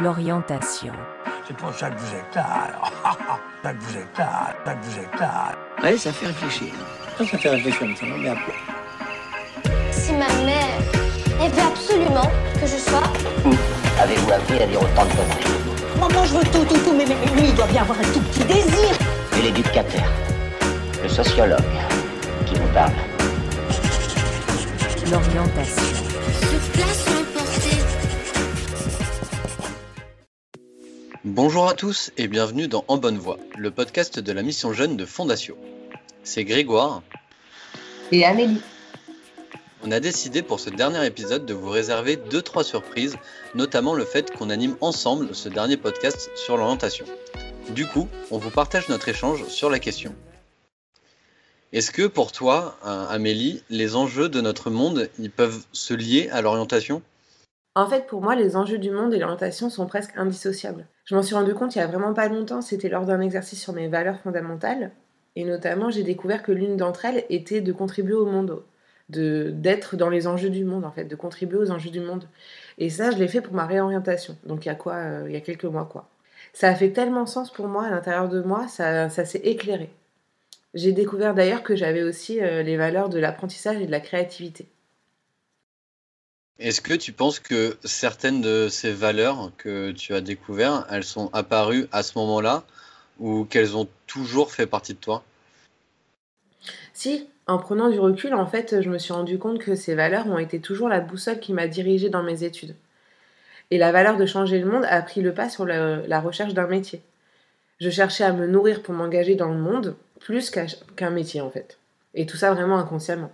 l'orientation. C'est pour ça que vous êtes là, alors. ça que vous êtes là, ça que vous êtes là. Ouais, ça fait réfléchir. Ça, ça fait réfléchir, mais ça va bien. Si ma mère, elle veut absolument que je sois Avez-vous appris à dire autant de conneries Maman, je veux tout, tout, tout, mais, mais, mais lui, il doit bien avoir un tout petit désir. Et l'éducateur, le sociologue, qui vous parle. L'orientation. Sur place Bonjour à tous et bienvenue dans En Bonne Voie, le podcast de la mission jeune de Fondation. C'est Grégoire. Et Amélie. On a décidé pour ce dernier épisode de vous réserver 2-3 surprises, notamment le fait qu'on anime ensemble ce dernier podcast sur l'orientation. Du coup, on vous partage notre échange sur la question. Est-ce que pour toi, euh, Amélie, les enjeux de notre monde, ils peuvent se lier à l'orientation? En fait, pour moi, les enjeux du monde et l'orientation sont presque indissociables. Je m'en suis rendu compte il y a vraiment pas longtemps, c'était lors d'un exercice sur mes valeurs fondamentales. Et notamment, j'ai découvert que l'une d'entre elles était de contribuer au monde, de d'être dans les enjeux du monde, en fait, de contribuer aux enjeux du monde. Et ça, je l'ai fait pour ma réorientation. Donc, il y a quoi euh, Il y a quelques mois, quoi. Ça a fait tellement sens pour moi à l'intérieur de moi, ça, ça s'est éclairé. J'ai découvert d'ailleurs que j'avais aussi euh, les valeurs de l'apprentissage et de la créativité. Est-ce que tu penses que certaines de ces valeurs que tu as découvertes, elles sont apparues à ce moment-là ou qu'elles ont toujours fait partie de toi? Si, en prenant du recul, en fait, je me suis rendu compte que ces valeurs ont été toujours la boussole qui m'a dirigée dans mes études. Et la valeur de changer le monde a pris le pas sur la recherche d'un métier. Je cherchais à me nourrir pour m'engager dans le monde, plus qu'un métier en fait. Et tout ça vraiment inconsciemment.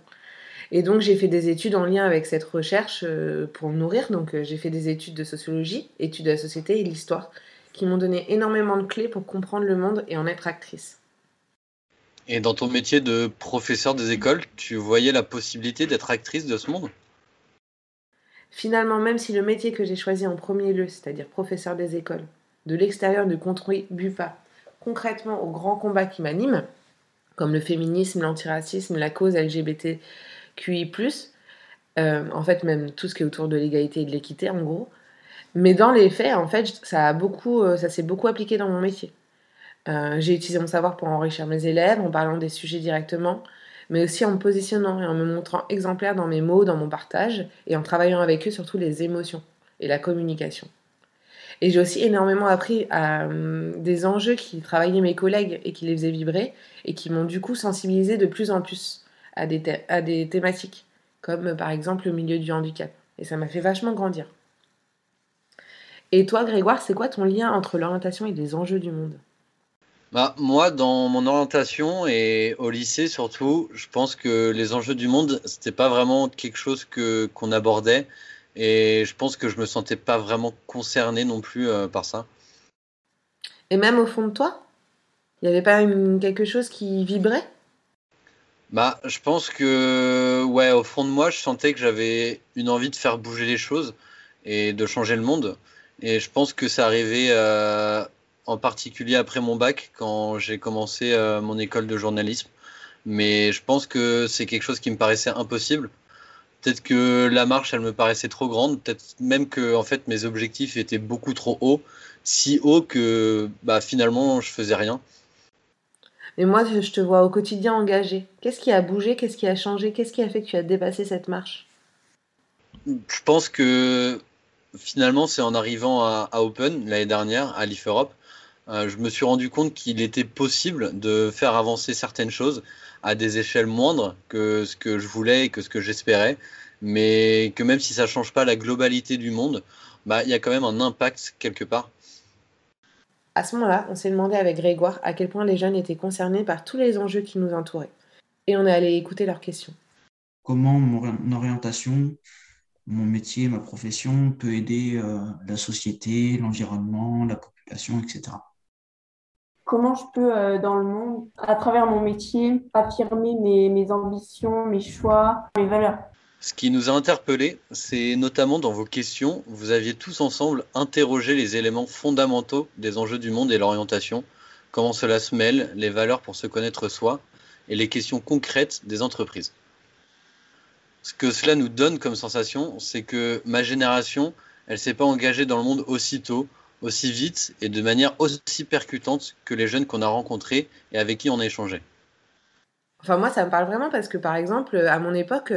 Et donc j'ai fait des études en lien avec cette recherche euh, pour me nourrir. Donc euh, j'ai fait des études de sociologie, études de la société et de l'histoire, qui m'ont donné énormément de clés pour comprendre le monde et en être actrice. Et dans ton métier de professeur des écoles, tu voyais la possibilité d'être actrice de ce monde? Finalement, même si le métier que j'ai choisi en premier lieu, c'est-à-dire professeur des écoles, de l'extérieur ne contribue pas concrètement aux grands combats qui m'animent, comme le féminisme, l'antiracisme, la cause LGBTQI+, euh, en fait même tout ce qui est autour de l'égalité et de l'équité en gros, mais dans les faits, en fait, ça a beaucoup, euh, ça s'est beaucoup appliqué dans mon métier. Euh, j'ai utilisé mon savoir pour enrichir mes élèves, en parlant des sujets directement, mais aussi en me positionnant et en me montrant exemplaire dans mes mots, dans mon partage, et en travaillant avec eux surtout les émotions et la communication. Et j'ai aussi énormément appris à hum, des enjeux qui travaillaient mes collègues et qui les faisaient vibrer, et qui m'ont du coup sensibilisé de plus en plus à des, à des thématiques, comme par exemple le milieu du handicap. Et ça m'a fait vachement grandir. Et toi, Grégoire, c'est quoi ton lien entre l'orientation et les enjeux du monde? Bah, moi, dans mon orientation et au lycée surtout, je pense que les enjeux du monde, c'était pas vraiment quelque chose que qu'on abordait et je pense que je me sentais pas vraiment concerné non plus euh, par ça. Et même au fond de toi? Il n'y avait pas une- quelque chose qui vibrait? Bah, je pense que ouais, au fond de moi, je sentais que j'avais une envie de faire bouger les choses et de changer le monde. Et je pense que ça arrivait euh, en particulier après mon bac, quand j'ai commencé euh, mon école de journalisme. Mais je pense que c'est quelque chose qui me paraissait impossible. Peut-être que la marche, elle me paraissait trop grande. Peut-être même que en fait mes objectifs étaient beaucoup trop hauts, si hauts que bah, finalement je faisais rien. Mais moi, je te vois au quotidien engagé. Qu'est-ce qui a bougé? Qu'est-ce qui a changé? Qu'est-ce qui a fait que tu as dépassé cette marche? Je pense que finalement, c'est en arrivant à, Open l'année dernière, à l'IF Europe, euh, je me suis rendu compte qu'il était possible de faire avancer certaines choses à des échelles moindres que ce que je voulais et que ce que j'espérais, mais que même si ça change pas la globalité du monde, bah, il y a quand même un impact quelque part. À ce moment-là, on s'est demandé avec Grégoire à quel point les jeunes étaient concernés par tous les enjeux qui nous entouraient. Et on est allé écouter leurs questions. comment mon ori- orientation, mon métier, ma profession peut aider euh, la société, l'environnement, la population, etc. Comment je peux, euh, dans le monde, à travers mon métier, affirmer mes, mes ambitions, mes choix, mes valeurs? Ce qui nous a interpellés, c'est notamment dans vos questions, vous aviez tous ensemble interrogé les éléments fondamentaux des enjeux du monde et l'orientation, comment cela se mêle, les valeurs pour se connaître soi, et les questions concrètes des entreprises. Ce que cela nous donne comme sensation, c'est que ma génération, elle s'est pas engagée dans le monde aussitôt, aussi vite et de manière aussi percutante que les jeunes qu'on a rencontrés et avec qui on a échangé. Enfin, moi, ça me parle vraiment parce que, par exemple, à mon époque,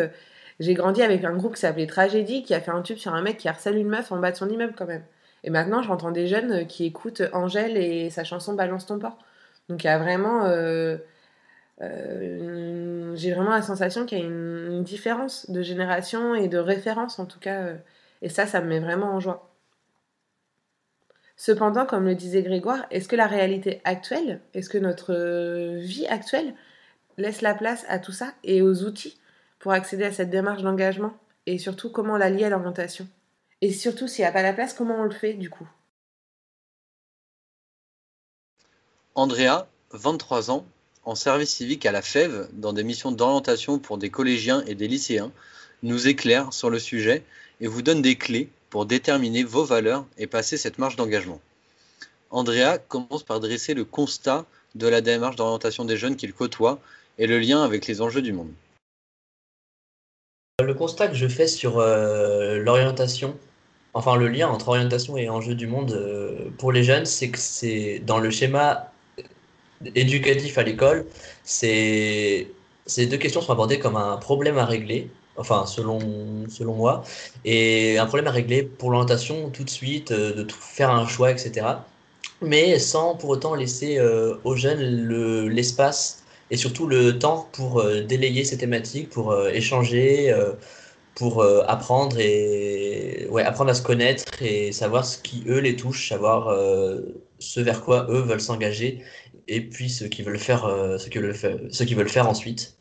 j'ai grandi avec un groupe qui s'appelait Tragédie, qui a fait un tube sur un mec qui harcèle une meuf en bas de son immeuble, quand même. Et maintenant, j'entends des jeunes euh, qui écoutent Angèle et sa chanson Balance ton port. Donc, il y a vraiment. euh, euh, j'ai vraiment la sensation qu'il y a une, différence de génération et de référence, en tout cas. euh, et ça, ça me met vraiment en joie. Cependant, comme le disait Grégoire, est-ce que la réalité actuelle, est-ce que notre euh, vie actuelle laisse la place à tout ça et aux outils pour accéder à cette démarche d'engagement Et surtout, comment la lier à l'orientation Et surtout, s'il n'y a pas la place, comment on le fait du coup? Andrea, 23 ans, en service civique à la FEV, dans des missions d'orientation pour des collégiens et des lycéens, nous éclaire sur le sujet et vous donne des clés pour déterminer vos valeurs et passer cette marche d'engagement. Andrea commence par dresser le constat de la démarche d'orientation des jeunes qu'il côtoie et le lien avec les enjeux du monde. Le constat que je fais sur euh, l'orientation, enfin le lien entre orientation et enjeux du monde euh, pour les jeunes, c'est que c'est dans le schéma éducatif à l'école, ces deux questions sont abordées comme un problème à régler, enfin selon, selon moi, et un problème à régler pour l'orientation tout de suite, euh, de faire un choix, etc. Mais sans pour autant laisser euh, aux jeunes le, l'espace et surtout le temps pour euh, délayer ces thématiques, pour euh, échanger, euh, pour euh, apprendre et ouais, apprendre à se connaître et savoir ce qui eux les touche, savoir ce vers quoi eux veulent s'engager et puis ce qu'ils veulent faire, ce qu'ils veulent veulent faire ensuite.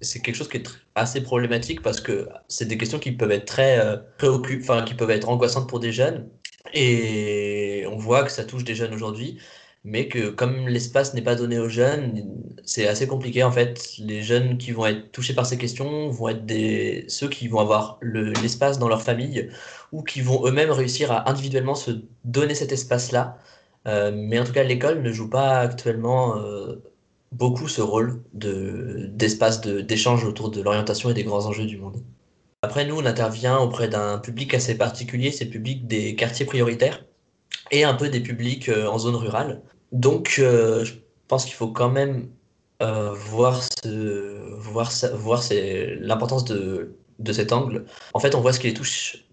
C'est quelque chose qui est assez problématique parce que c'est des questions qui peuvent être très préoccupent, enfin qui peuvent être angoissantes pour des jeunes et on voit que ça touche des jeunes aujourd'hui mais que comme l'espace n'est pas donné aux jeunes, c'est assez compliqué en fait. Les jeunes qui vont être touchés par ces questions vont être des... ceux qui vont avoir le- l'espace dans leur famille ou qui vont eux-mêmes réussir à individuellement se donner cet espace-là. Euh, mais en tout cas, l'école ne joue pas actuellement euh, beaucoup ce rôle de, d'espace de, d'échange autour de l'orientation et des grands enjeux du monde. Après, nous, on intervient auprès d'un public assez particulier, c'est le public des quartiers prioritaires et un peu des publics euh, en zone rurale. Donc, euh, je pense qu'il faut quand même euh, voir, l'importance de, cet angle. En fait, on voit ce qui les touche,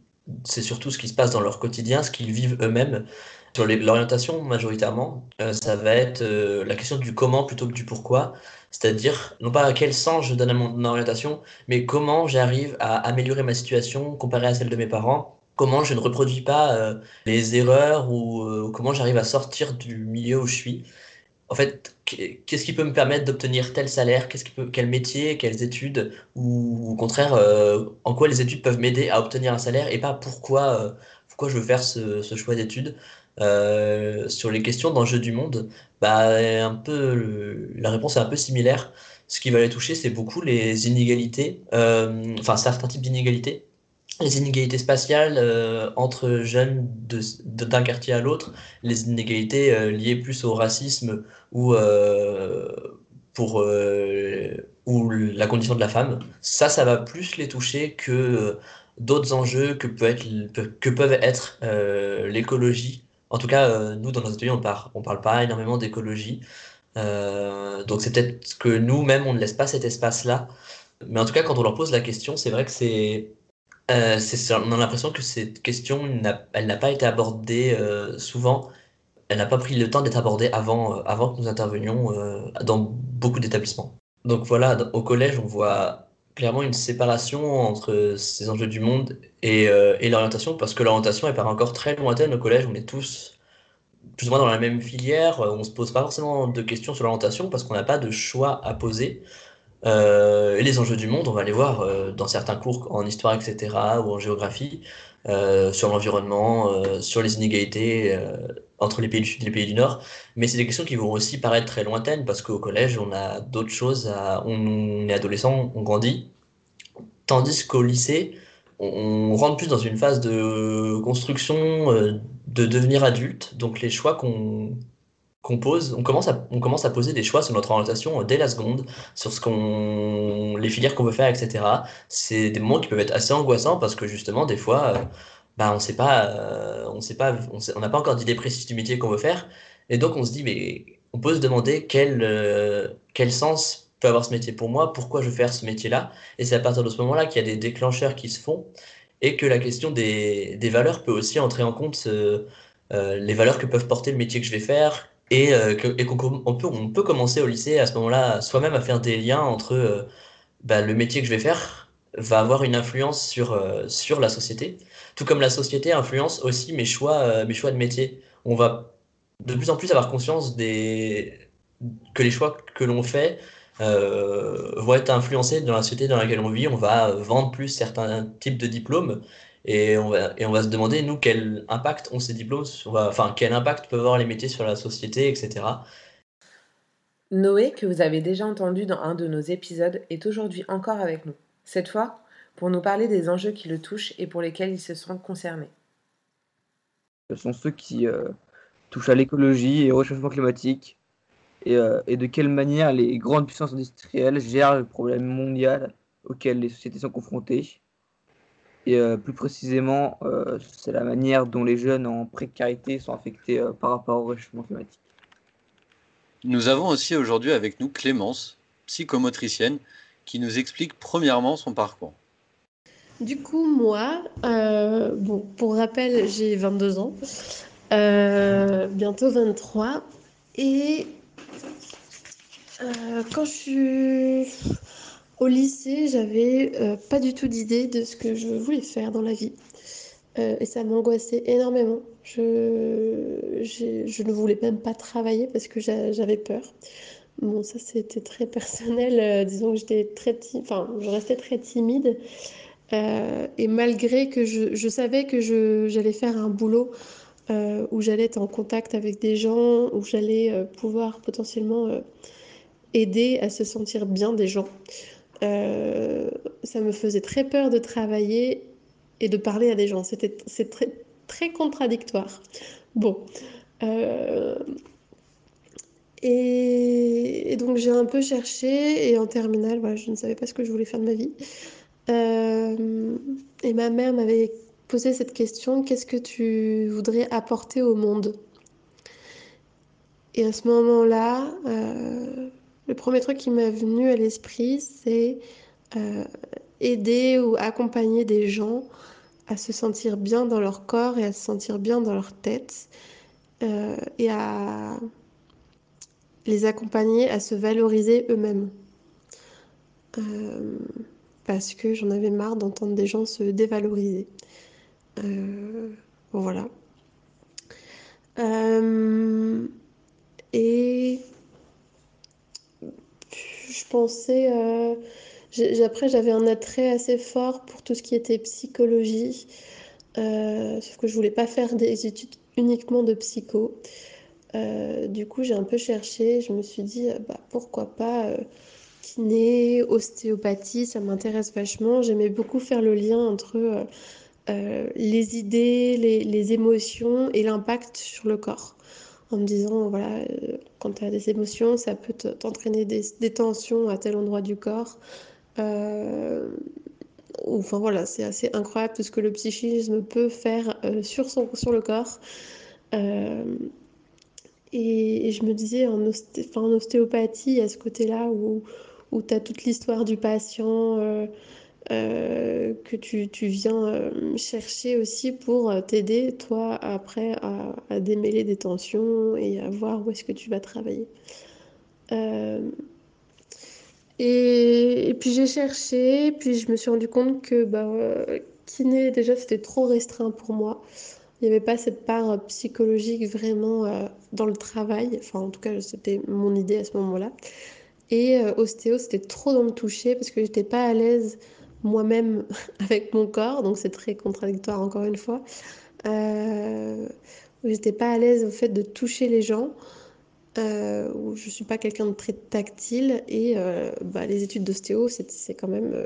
c'est surtout ce qui se passe dans leur quotidien, ce qu'ils vivent eux-mêmes. Sur l'orientation, majoritairement, euh, ça va être la question du comment plutôt que du pourquoi. C'est-à-dire, non pas à quel sens je donne à mon orientation, mais comment j'arrive à améliorer ma situation comparée à celle de mes parents comment je ne reproduis pas euh, les erreurs ou euh, comment j'arrive à sortir du milieu où je suis. En fait, qu- qu'est-ce qui peut me permettre d'obtenir tel salaire, qui peut, quel métier, quelles études, ou au contraire, euh, en quoi les études peuvent m'aider à obtenir un salaire et pas pourquoi, pourquoi je veux faire ce, choix d'études? Sur les questions d'enjeux du monde, bah, un peu, la réponse est un peu similaire. Ce qui va les toucher, c'est beaucoup les inégalités, enfin certains types d'inégalités les inégalités spatiales euh, entre jeunes d'un quartier à l'autre, les inégalités euh, liées plus au racisme ou, euh, pour, ou la condition de la femme. Ça, ça va plus les toucher que d'autres enjeux que, peut être, que peuvent être l'écologie. En tout cas, nous, dans nos ateliers, on parle, on parle pas énormément d'écologie. Donc c'est peut-être que nous-mêmes, on ne laisse pas cet espace-là. Mais en tout cas, quand on leur pose la question, c'est vrai que c'est euh, on a l'impression que cette question, n'a- pas été abordée euh, souvent. Elle n'a pas pris le temps d'être abordée avant, euh, que nous intervenions dans beaucoup d'établissements. Donc voilà, au collège, on voit clairement une séparation entre ces enjeux du monde et, et l'orientation, parce que l'orientation, elle part encore très lointaine au collège. On est tous plus ou moins dans la même filière. On ne se pose pas forcément de questions sur l'orientation parce qu'on n'a pas de choix à poser. Euh, et les enjeux du monde, on va les voir euh, dans certains cours en histoire, etc., ou en géographie, euh, sur l'environnement, sur les inégalités entre les pays du Sud et les pays du Nord. Mais c'est des questions qui vont aussi paraître très lointaines parce qu'au collège, on a d'autres choses. On est adolescent, on grandit. Tandis qu'au lycée, on, rentre plus dans une phase de construction, de devenir adulte. Donc les choix qu'on qu'on pose, on commence, à, on commence à poser des choix sur notre orientation dès la seconde, sur ce qu'on, les filières qu'on veut faire, etc. C'est des moments qui peuvent être assez angoissants parce que justement, des fois, euh, bah, on sait pas, euh, on sait pas, on n'a pas encore d'idée précise du métier qu'on veut faire. Et donc, on se dit, mais on peut se demander quel, euh, quel sens peut avoir ce métier pour moi, pourquoi je veux faire ce métier-là. Et c'est à partir de ce moment-là qu'il y a des déclencheurs qui se font et que la question des, des valeurs peut aussi entrer en compte euh, euh, les valeurs que peuvent porter le métier que je vais faire. Et, euh, et qu'on on peut, commencer au lycée à ce moment-là soi-même à faire des liens entre euh, bah, le métier que je vais faire va avoir une influence sur, euh, sur la société, tout comme la société influence aussi mes choix, mes choix de métier. On va de plus en plus avoir conscience des... que les choix que l'on fait vont être influencés dans la société dans laquelle on vit. On va vendre plus certains types de diplômes et on va, et on va se demander, nous, quel impact ont ces diplômes, sur- enfin, quel impact peuvent avoir les métiers sur la société, etc. Noé, que vous avez déjà entendu dans un de nos épisodes, est aujourd'hui encore avec nous. Cette fois, pour nous parler des enjeux qui le touchent et pour lesquels il se sent concerné. Ce sont ceux qui euh, touchent à l'écologie et au réchauffement climatique et, euh, et de quelle manière les grandes puissances industrielles gèrent le problème mondial auquel les sociétés sont confrontées. Et euh, plus précisément, euh, c'est la manière dont les jeunes en précarité sont affectés euh, par rapport au réchauffement climatique. Nous avons aussi aujourd'hui avec nous Clémence, psychomotricienne, qui nous explique premièrement son parcours. Du coup, moi, euh, bon, pour rappel, j'ai 22 ans, euh, bientôt 23, et euh, quand je suis au lycée, j'avais euh, pas du tout d'idée de ce que je voulais faire dans la vie. Euh, et ça m'angoissait énormément. Je, ne voulais même pas travailler parce que j'a- j'avais peur. Bon, ça c'était très personnel. euh, disons que j'étais très enfin, je restais très timide. Et malgré que je, je savais que j'allais faire un boulot où j'allais être en contact avec des gens, où j'allais pouvoir potentiellement aider à se sentir bien des gens, euh, ça me faisait très peur de travailler et de parler à des gens. C'était, très, contradictoire. Bon. euh, et, donc j'ai un peu cherché et en terminale, voilà, je ne savais pas ce que je voulais faire de ma vie. Euh, et ma mère m'avait posé cette question, qu'est-ce que tu voudrais apporter au monde? Et à ce moment-là, le premier truc qui m'est venu à l'esprit, c'est euh, aider ou accompagner des gens à se sentir bien dans leur corps et à se sentir bien dans leur tête euh, et à les accompagner à se valoriser eux-mêmes. Euh, parce que j'en avais marre d'entendre des gens se dévaloriser. Voilà. Euh, je pensais, euh, après j'avais un attrait assez fort pour tout ce qui était psychologie, euh, sauf que je voulais pas faire des études uniquement de psycho. Euh, du coup, j'ai un peu cherché, je me suis dit, bah, pourquoi pas kiné, ostéopathie, ça m'intéresse vachement. J'aimais beaucoup faire le lien entre les idées, les émotions et l'impact sur le corps. En me disant, voilà, euh, quand tu as des émotions, ça peut te- t'entraîner des, tensions à tel endroit du corps. Euh, enfin voilà, c'est assez incroyable tout ce que le psychisme peut faire euh, sur son, sur le corps. Et, je me disais, en, osté- en ostéopathie, à ce côté-là où, où tu as toute l'histoire du patient, euh, que tu, viens euh, chercher aussi pour euh, t'aider, toi, après, à, démêler des tensions et à voir où est-ce que tu vas travailler. Et, puis j'ai cherché, puis je me suis rendu compte que bah, kiné, déjà, c'était trop restreint pour moi. Il n'y avait pas cette part psychologique vraiment dans le travail. Enfin, en tout cas, c'était mon idée à ce moment-là. Et ostéo, c'était trop dans le toucher parce que j'étais pas à l'aise moi-même avec mon corps. Donc, c'est très contradictoire encore une fois. Euh, j'étais pas à l'aise au fait de toucher les gens. Euh, où je suis pas quelqu'un de très tactile. Et euh, bah, les études d'ostéo, c'est quand même.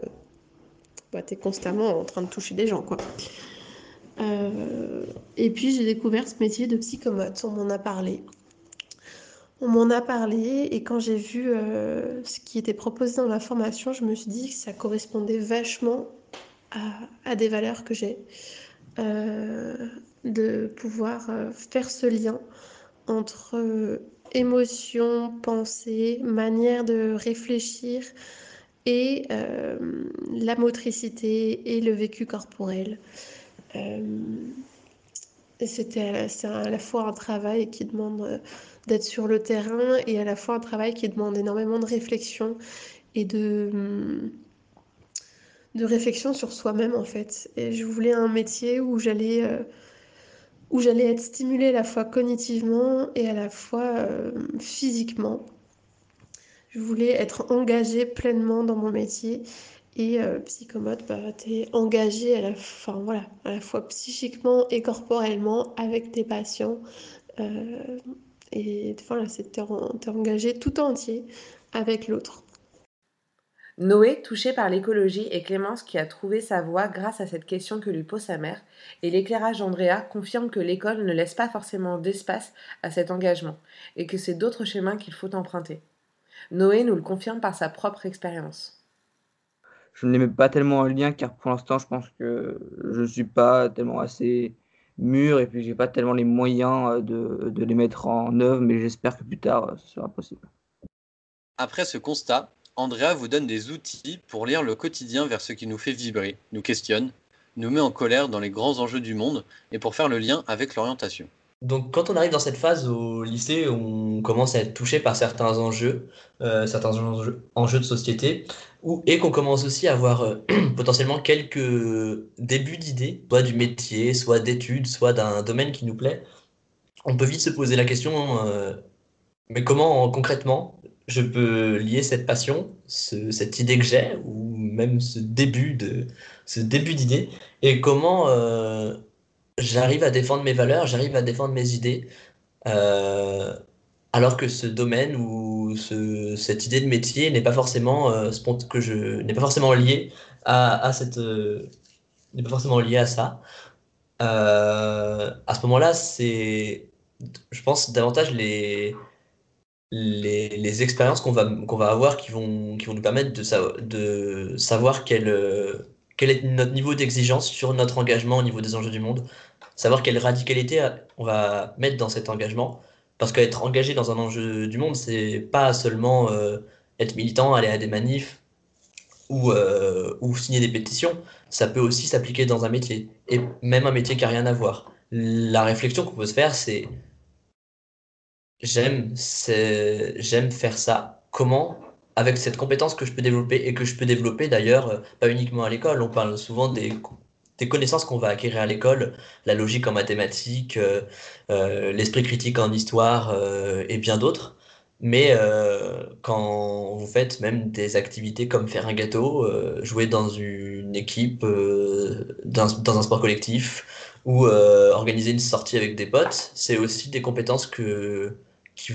Bah, t'es constamment en train de toucher des gens, quoi. Et puis j'ai découvert ce métier de psychomote, on m'en a parlé. On m'en a parlé et quand j'ai vu euh, ce qui était proposé dans la formation, je me suis dit que ça correspondait vachement à, à des valeurs que j'ai. de pouvoir faire ce lien entre émotion, pensée, manière de réfléchir et la motricité et le vécu corporel. C'était à la fois un travail qui demande d'être sur le terrain et à la fois un travail qui demande énormément de réflexion et de, de réflexion sur soi-même en fait. Et je voulais un métier où j'allais euh, être stimulée à la fois cognitivement et à la fois euh, physiquement. Je voulais être engagée pleinement dans mon métier et euh, psychomote, bah, tu es engagé à la, fin, voilà, à la fois psychiquement et corporellement avec tes patients. Euh, et voilà, c'est t'es engagé tout entier avec l'autre. Noé, touché par l'écologie, et Clémence qui a trouvé sa voie grâce à cette question que lui pose sa mère, et l'éclairage d'Andrea confirme que l'école ne laisse pas forcément d'espace à cet engagement, et que c'est d'autres chemins qu'il faut emprunter. Noé nous le confirme par sa propre expérience. Je ne les mets pas tellement en lien car pour l'instant je pense que je ne suis pas tellement assez mûr et puis j'ai pas tellement les moyens de, de les mettre en œuvre, mais j'espère que plus tard ce sera possible. Après ce constat, Andrea vous donne des outils pour lire le quotidien vers ce qui nous fait vibrer, nous questionne, nous met en colère dans les grands enjeux du monde et pour faire le lien avec l'orientation. Donc quand on arrive dans cette phase au lycée, on commence à être touché par certains enjeux, euh, certains enjeux, de société, et qu'on commence aussi à avoir euh, potentiellement quelques débuts d'idées, soit du métier, soit d'études, soit d'un domaine qui nous plaît. On peut vite se poser la question, euh, mais comment concrètement je peux lier cette passion, cette idée que j'ai, ou même ce début ce début d'idée, et comment j'arrive à défendre mes valeurs, j'arrive à défendre mes idées, euh, alors que ce domaine ou ce, cette idée de métier n'est pas forcément euh, que je n'est pas forcément lié à, cette n'est pas forcément lié à ça. à ce moment-là, c'est je pense davantage les les, expériences qu'on va, qu'on va avoir qui vont, qui vont nous permettre de, de savoir quel, euh, quel est notre niveau d'exigence sur notre engagement au niveau des enjeux du monde, savoir quelle radicalité on va mettre dans cet engagement. Parce qu'être engagé dans un enjeu du monde, c'est pas seulement euh, être militant, aller à des manifs ou, euh, ou signer des pétitions, ça peut aussi s'appliquer dans un métier, et même un métier qui n'a rien à voir. La réflexion qu'on peut se faire, c'est J'aime, j'aime faire ça. Comment? Avec cette compétence que je peux développer et que je peux développer d'ailleurs, euh, pas uniquement à l'école. On parle souvent des, connaissances qu'on va acquérir à l'école, la logique en mathématiques, euh, euh, l'esprit critique en histoire et bien d'autres. Mais quand vous faites même des activités comme faire un gâteau, jouer dans une équipe, dans, un sport collectif ou organiser une sortie avec des potes, c'est aussi des compétences qui,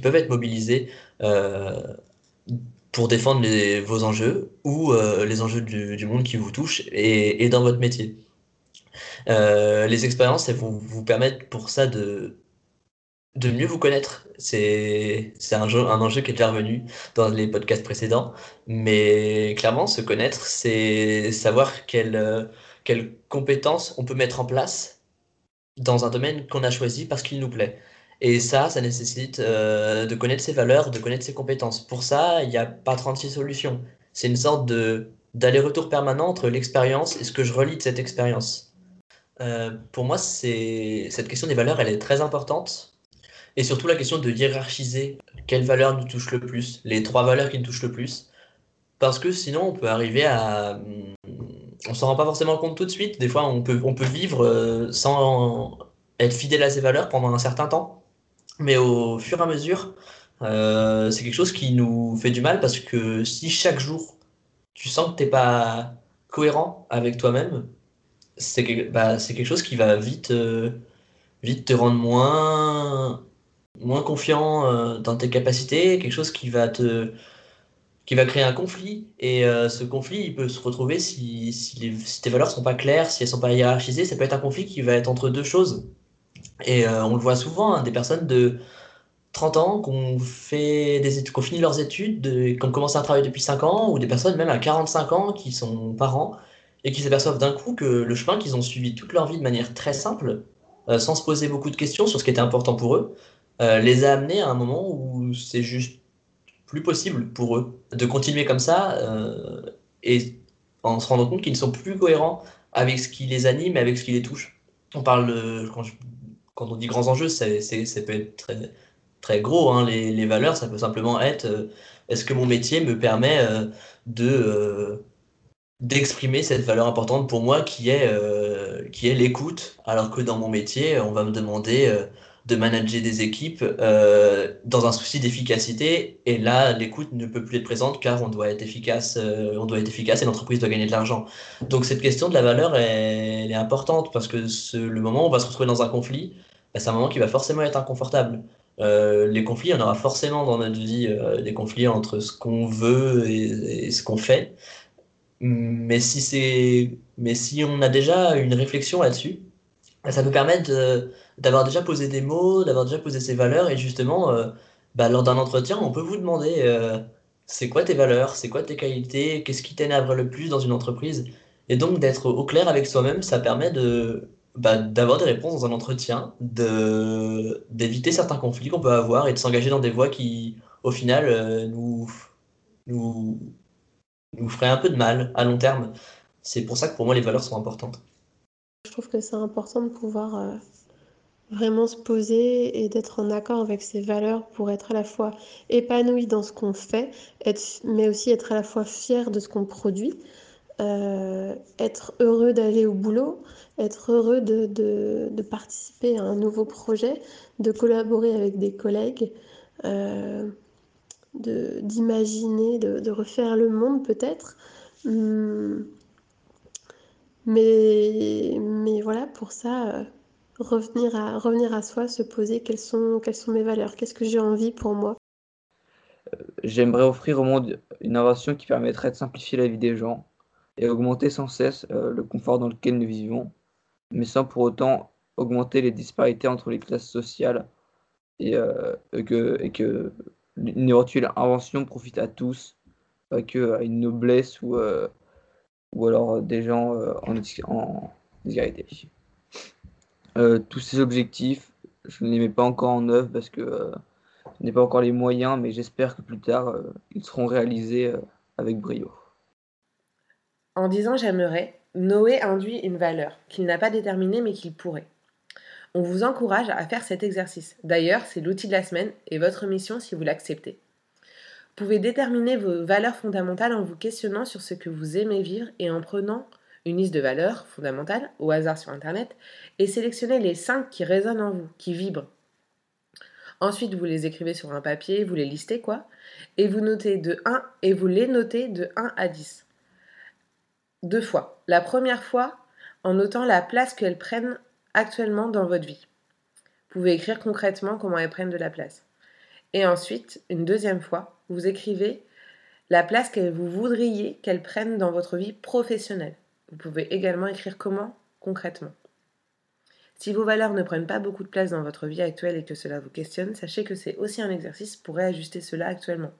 peuvent être mobilisés euh, pour défendre vos enjeux ou euh, les enjeux du, monde qui vous touchent et, dans votre métier. Euh, les expériences, elles vous permettre pour ça de, mieux vous connaître. C'est un, enjeu qui est déjà revenu dans les podcasts précédents. Mais clairement, se connaître, c'est savoir quelles compétences on peut mettre en place dans un domaine qu'on a choisi parce qu'il nous plaît. Et ça, ça nécessite euh, de connaître ses valeurs, de connaître ses compétences. Pour ça, il n'y a pas 36 solutions. C'est une sorte de d'aller-retour permanent entre l'expérience et ce que je relis de cette expérience. Euh, pour moi, c'est cette question des valeurs, elle est très importante. Et surtout la question de hiérarchiser quelles valeurs nous touchent le plus, les trois valeurs qui nous touchent le plus. Parce que sinon, on peut arriver à... On s'en rend pas forcément compte tout de suite. Des fois, on peut, on peut vivre euh, sans être fidèle à ses valeurs pendant un certain temps mais au fur et à mesure, euh, c'est quelque chose qui nous fait du mal parce que si chaque jour tu sens que tu n'es pas cohérent avec toi-même, c'est bah, quelque chose qui va vite, euh, vite te rendre moins, moins confiant euh, dans tes capacités, quelque chose qui va te qui va créer un conflit. Et ce conflit il peut se retrouver si, si, tes valeurs sont pas claires, si elles sont pas hiérarchisées, ça peut être un conflit qui va être entre deux choses et euh, on le voit souvent, hein, des personnes de 30 ans qui ont, fait des fini leurs études, qui ont commencé à travailler depuis 5 ans, ou des personnes même à 45 ans qui sont parents et qui s'aperçoivent d'un coup que le chemin qu'ils ont suivi toute leur vie de manière très simple, euh, sans se poser beaucoup de questions sur ce qui était important pour eux, euh, les a amenés à un moment où c'est juste plus possible pour eux de continuer comme ça et en se rendant compte qu'ils ne sont plus cohérents avec ce qui les anime et avec ce qui les touche. On parle quand, quand on dit grands enjeux, c'est, ça peut être très, gros. hein. Les, valeurs, ça peut simplement être euh, est-ce que mon métier me permet euh, de, euh, d'exprimer cette valeur importante pour moi qui est, qui est l'écoute, alors que dans mon métier, on va me demander de manager des équipes euh, dans un souci d'efficacité, et là, l'écoute ne peut plus être présente car on doit être efficace, euh, on doit être efficace et l'entreprise doit gagner de l'argent. Donc cette question de la valeur, elle, est importante parce que le moment où on va se retrouver dans un conflit, bah, c'est un moment qui va forcément être inconfortable. Euh, les conflits, en aura forcément dans notre vie, des conflits entre ce qu'on veut et, ce qu'on fait. Mais si mais si on a déjà une réflexion là-dessus, ça nous permet d'avoir déjà posé des mots, d'avoir déjà posé ses valeurs, et justement, euh, bah, lors d'un entretien, on peut vous demander, euh, c'est quoi tes valeurs, c'est quoi tes qualités, qu'est-ce qui t'énerve le plus dans une entreprise? Et donc d'être au clair avec soi-même, ça permet de, bah, d'avoir des réponses dans un entretien, d'éviter certains conflits qu'on peut avoir et de s'engager dans des voies qui, au final, euh, nous, nous, nous feraient un peu de mal à long terme. C'est pour ça que pour moi, les valeurs sont importantes. Je trouve que c'est important de pouvoir euh, vraiment se poser et d'être en accord avec ses valeurs pour être à la fois épanoui dans ce qu'on fait, mais aussi être à la fois fier de ce qu'on produit, euh, être heureux d'aller au boulot, être heureux de, participer à un nouveau projet, de collaborer avec des collègues, euh, d'imaginer, de, de refaire le monde peut-être. Hum, mais, mais voilà, pour ça, euh, revenir à, revenir à soi, se poser quelles sont, quelles sont mes valeurs, qu'est-ce que j'ai envie pour moi. J'aimerais offrir au monde une invention qui permettrait de simplifier la vie des gens et augmenter sans cesse euh, le confort dans lequel nous vivons, mais sans pour autant augmenter les disparités entre les classes sociales et, euh, que, et que une éventuelle invention profite à tous, pas que à une noblesse ou, euh, ou alors des gens euh, en, en. Euh, tous ces objectifs, je ne les mets pas encore en œuvre parce que euh, je n'ai pas encore les moyens, mais j'espère que plus tard, euh, ils seront réalisés euh, avec brio. En disant j'aimerais, Noé induit une valeur qu'il n'a pas déterminée mais qu'il pourrait. On vous encourage à faire cet exercice. D'ailleurs, c'est l'outil de la semaine et votre mission si vous l'acceptez. Vous pouvez déterminer vos valeurs fondamentales en vous questionnant sur ce que vous aimez vivre et en prenant une liste de valeurs fondamentales au hasard sur Internet et sélectionnez les 5 qui résonnent en vous, qui vibrent. Ensuite, vous les écrivez sur un papier, vous les listez quoi, et vous notez de 1 et vous les notez de 1 à 10 deux fois. La première fois, en notant la place qu'elles prennent actuellement dans votre vie. Vous pouvez écrire concrètement comment elles prennent de la place. Et ensuite, une deuxième fois, vous écrivez la place que vous voudriez qu'elles prennent dans votre vie professionnelle. Vous pouvez également écrire comment concrètement. Si vos valeurs ne prennent pas beaucoup de place dans votre vie actuelle et que cela vous questionne, sachez que c'est aussi un exercice pour réajuster cela actuellement.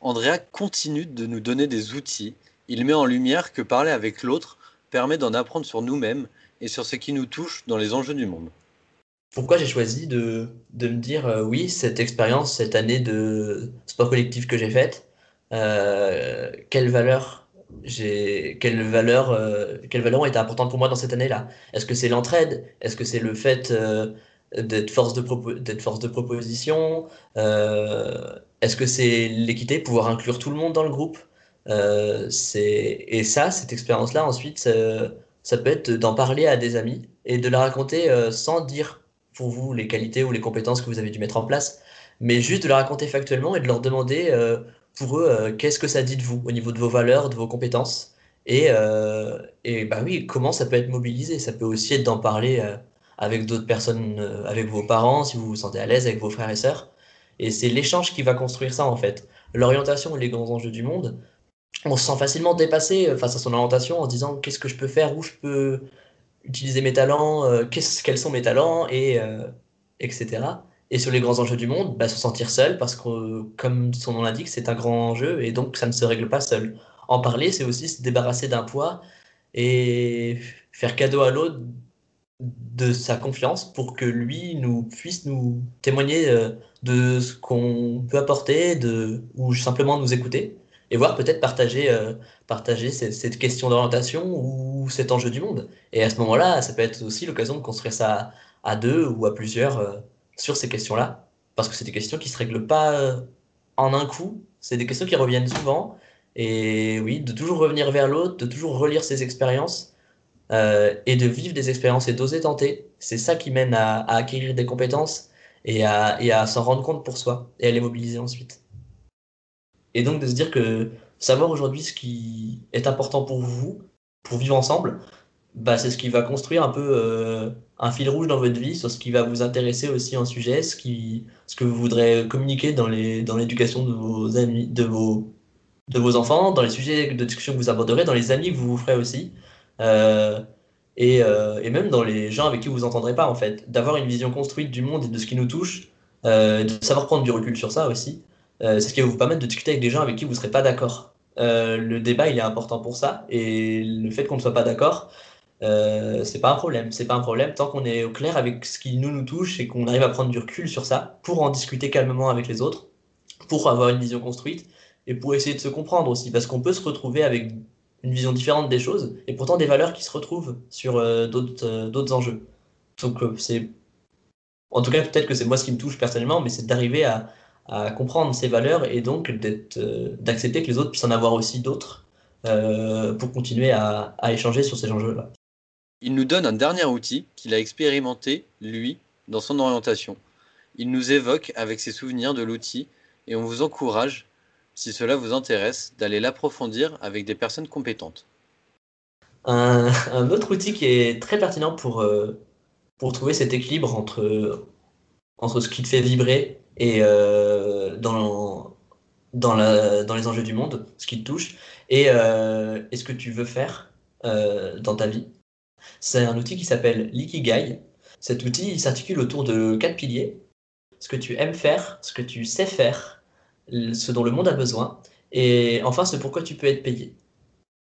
Andrea continue de nous donner des outils. Il met en lumière que parler avec l'autre permet d'en apprendre sur nous-mêmes et sur ce qui nous touche dans les enjeux du monde. Pourquoi j'ai choisi de, de me dire euh, oui, cette expérience, cette année de sport collectif que j'ai faite, euh, quelles valeurs j'ai, quelles valeurs, euh, ont été importantes pour moi dans cette année-là? Est-ce que c'est l'entraide? Est-ce que c'est le fait euh, d'être force de d'être force de proposition? Est-ce que c'est l'équité, pouvoir inclure tout le monde dans le groupe? C'est, et ça, cette expérience-là, ensuite, ça, peut être d'en parler à des amis et de la raconter sans dire pour vous les qualités ou les compétences que vous avez dû mettre en place, mais juste de la raconter factuellement et de leur demander euh, pour eux euh, qu'est-ce que ça dit de vous au niveau de vos valeurs, de vos compétences. Et, euh, et bah oui, comment ça peut être mobilisé? Ça peut aussi être d'en parler avec d'autres personnes, avec vos parents, si vous vous sentez à l'aise, avec vos frères et sœurs. Et c'est l'échange qui va construire ça en fait. L'orientation et les grands enjeux du monde, on se sent facilement dépassé face à son orientation en se disant qu'est-ce que je peux faire, où je peux utiliser mes talents, euh, quels sont mes talents, et, euh, etc. Et sur les grands enjeux du monde, bah, se sentir seul, parce que, comme son nom l'indique, c'est un grand enjeu, et donc ça ne se règle pas seul. en parler, c'est aussi se débarrasser d'un poids et faire cadeau à l'autre de sa confiance pour que lui nous puisse nous témoigner euh, de ce qu'on peut apporter de, ou simplement nous écouter et voir peut-être partager, euh, partager cette, question d'orientation ou cet enjeu du monde. Et à ce moment-là, ça peut être aussi l'occasion de construire ça à deux ou à plusieurs euh, sur ces questions-là, parce que c'est des questions qui ne se règlent pas euh, en un coup, c'est des questions qui reviennent souvent, et oui, de toujours revenir vers l'autre, de toujours relire ses expériences, et de vivre des expériences et d'oser tenter, c'est ça qui mène à, acquérir des compétences et à s'en rendre compte pour soi, et à les mobiliser ensuite. Et donc de se dire que savoir aujourd'hui ce qui est important pour vous, pour vivre ensemble, bah, c'est ce qui va construire un peu euh, un fil rouge dans votre vie, sur ce qui va vous intéresser aussi en sujet, ce, qui, ce que vous voudrez communiquer dans les, dans l'éducation de vos amis, de vos, de vos enfants, dans les sujets de discussion que vous aborderez, dans les amis que vous vous ferez aussi, euh, et, euh, et même dans les gens avec qui vous vous entendrez pas en fait, d'avoir une vision construite du monde et de ce qui nous touche, de savoir prendre du recul sur ça aussi. Euh, c'est ce qui va vous permettre de discuter avec des gens avec qui vous ne serez pas d'accord. Euh, le débat, il est important pour ça, et le fait qu'on ne soit pas d'accord, euh, c'est pas un problème. C'est pas un problème tant qu'on est au clair avec ce qui nous nous touche et qu'on arrive à prendre du recul sur ça pour en discuter calmement avec les autres, pour avoir une vision construite et pour essayer de se comprendre aussi, parce qu'on peut se retrouver avec une vision différente des choses et pourtant des valeurs qui se retrouvent sur euh, d'autres euh, enjeux. Donc c'est en tout cas peut-être que c'est moi ce qui me touche personnellement, mais c'est d'arriver à, à comprendre ces valeurs et donc euh, d'accepter que les autres puissent en avoir aussi d'autres euh, pour continuer à, à échanger sur ces enjeux-là. Il nous donne un dernier outil qu'il a expérimenté, lui, dans son orientation. Il nous évoque avec ses souvenirs de l'outil et on vous encourage, si cela vous intéresse, d'aller l'approfondir avec des personnes compétentes. Un, un autre outil qui est très pertinent pour, euh, pour trouver cet équilibre entre, entre ce qui te fait vibrer et euh, dans, dans, la, dans les enjeux du monde, ce qui te touche, et, euh, et ce que tu veux faire euh, dans ta vie? C'est un outil qui s'appelle l'Ikigai. Cet outil il s'articule autour de quatre piliers. Ce que tu aimes faire, ce que tu sais faire, ce dont le monde a besoin, et enfin ce pourquoi tu peux être payé.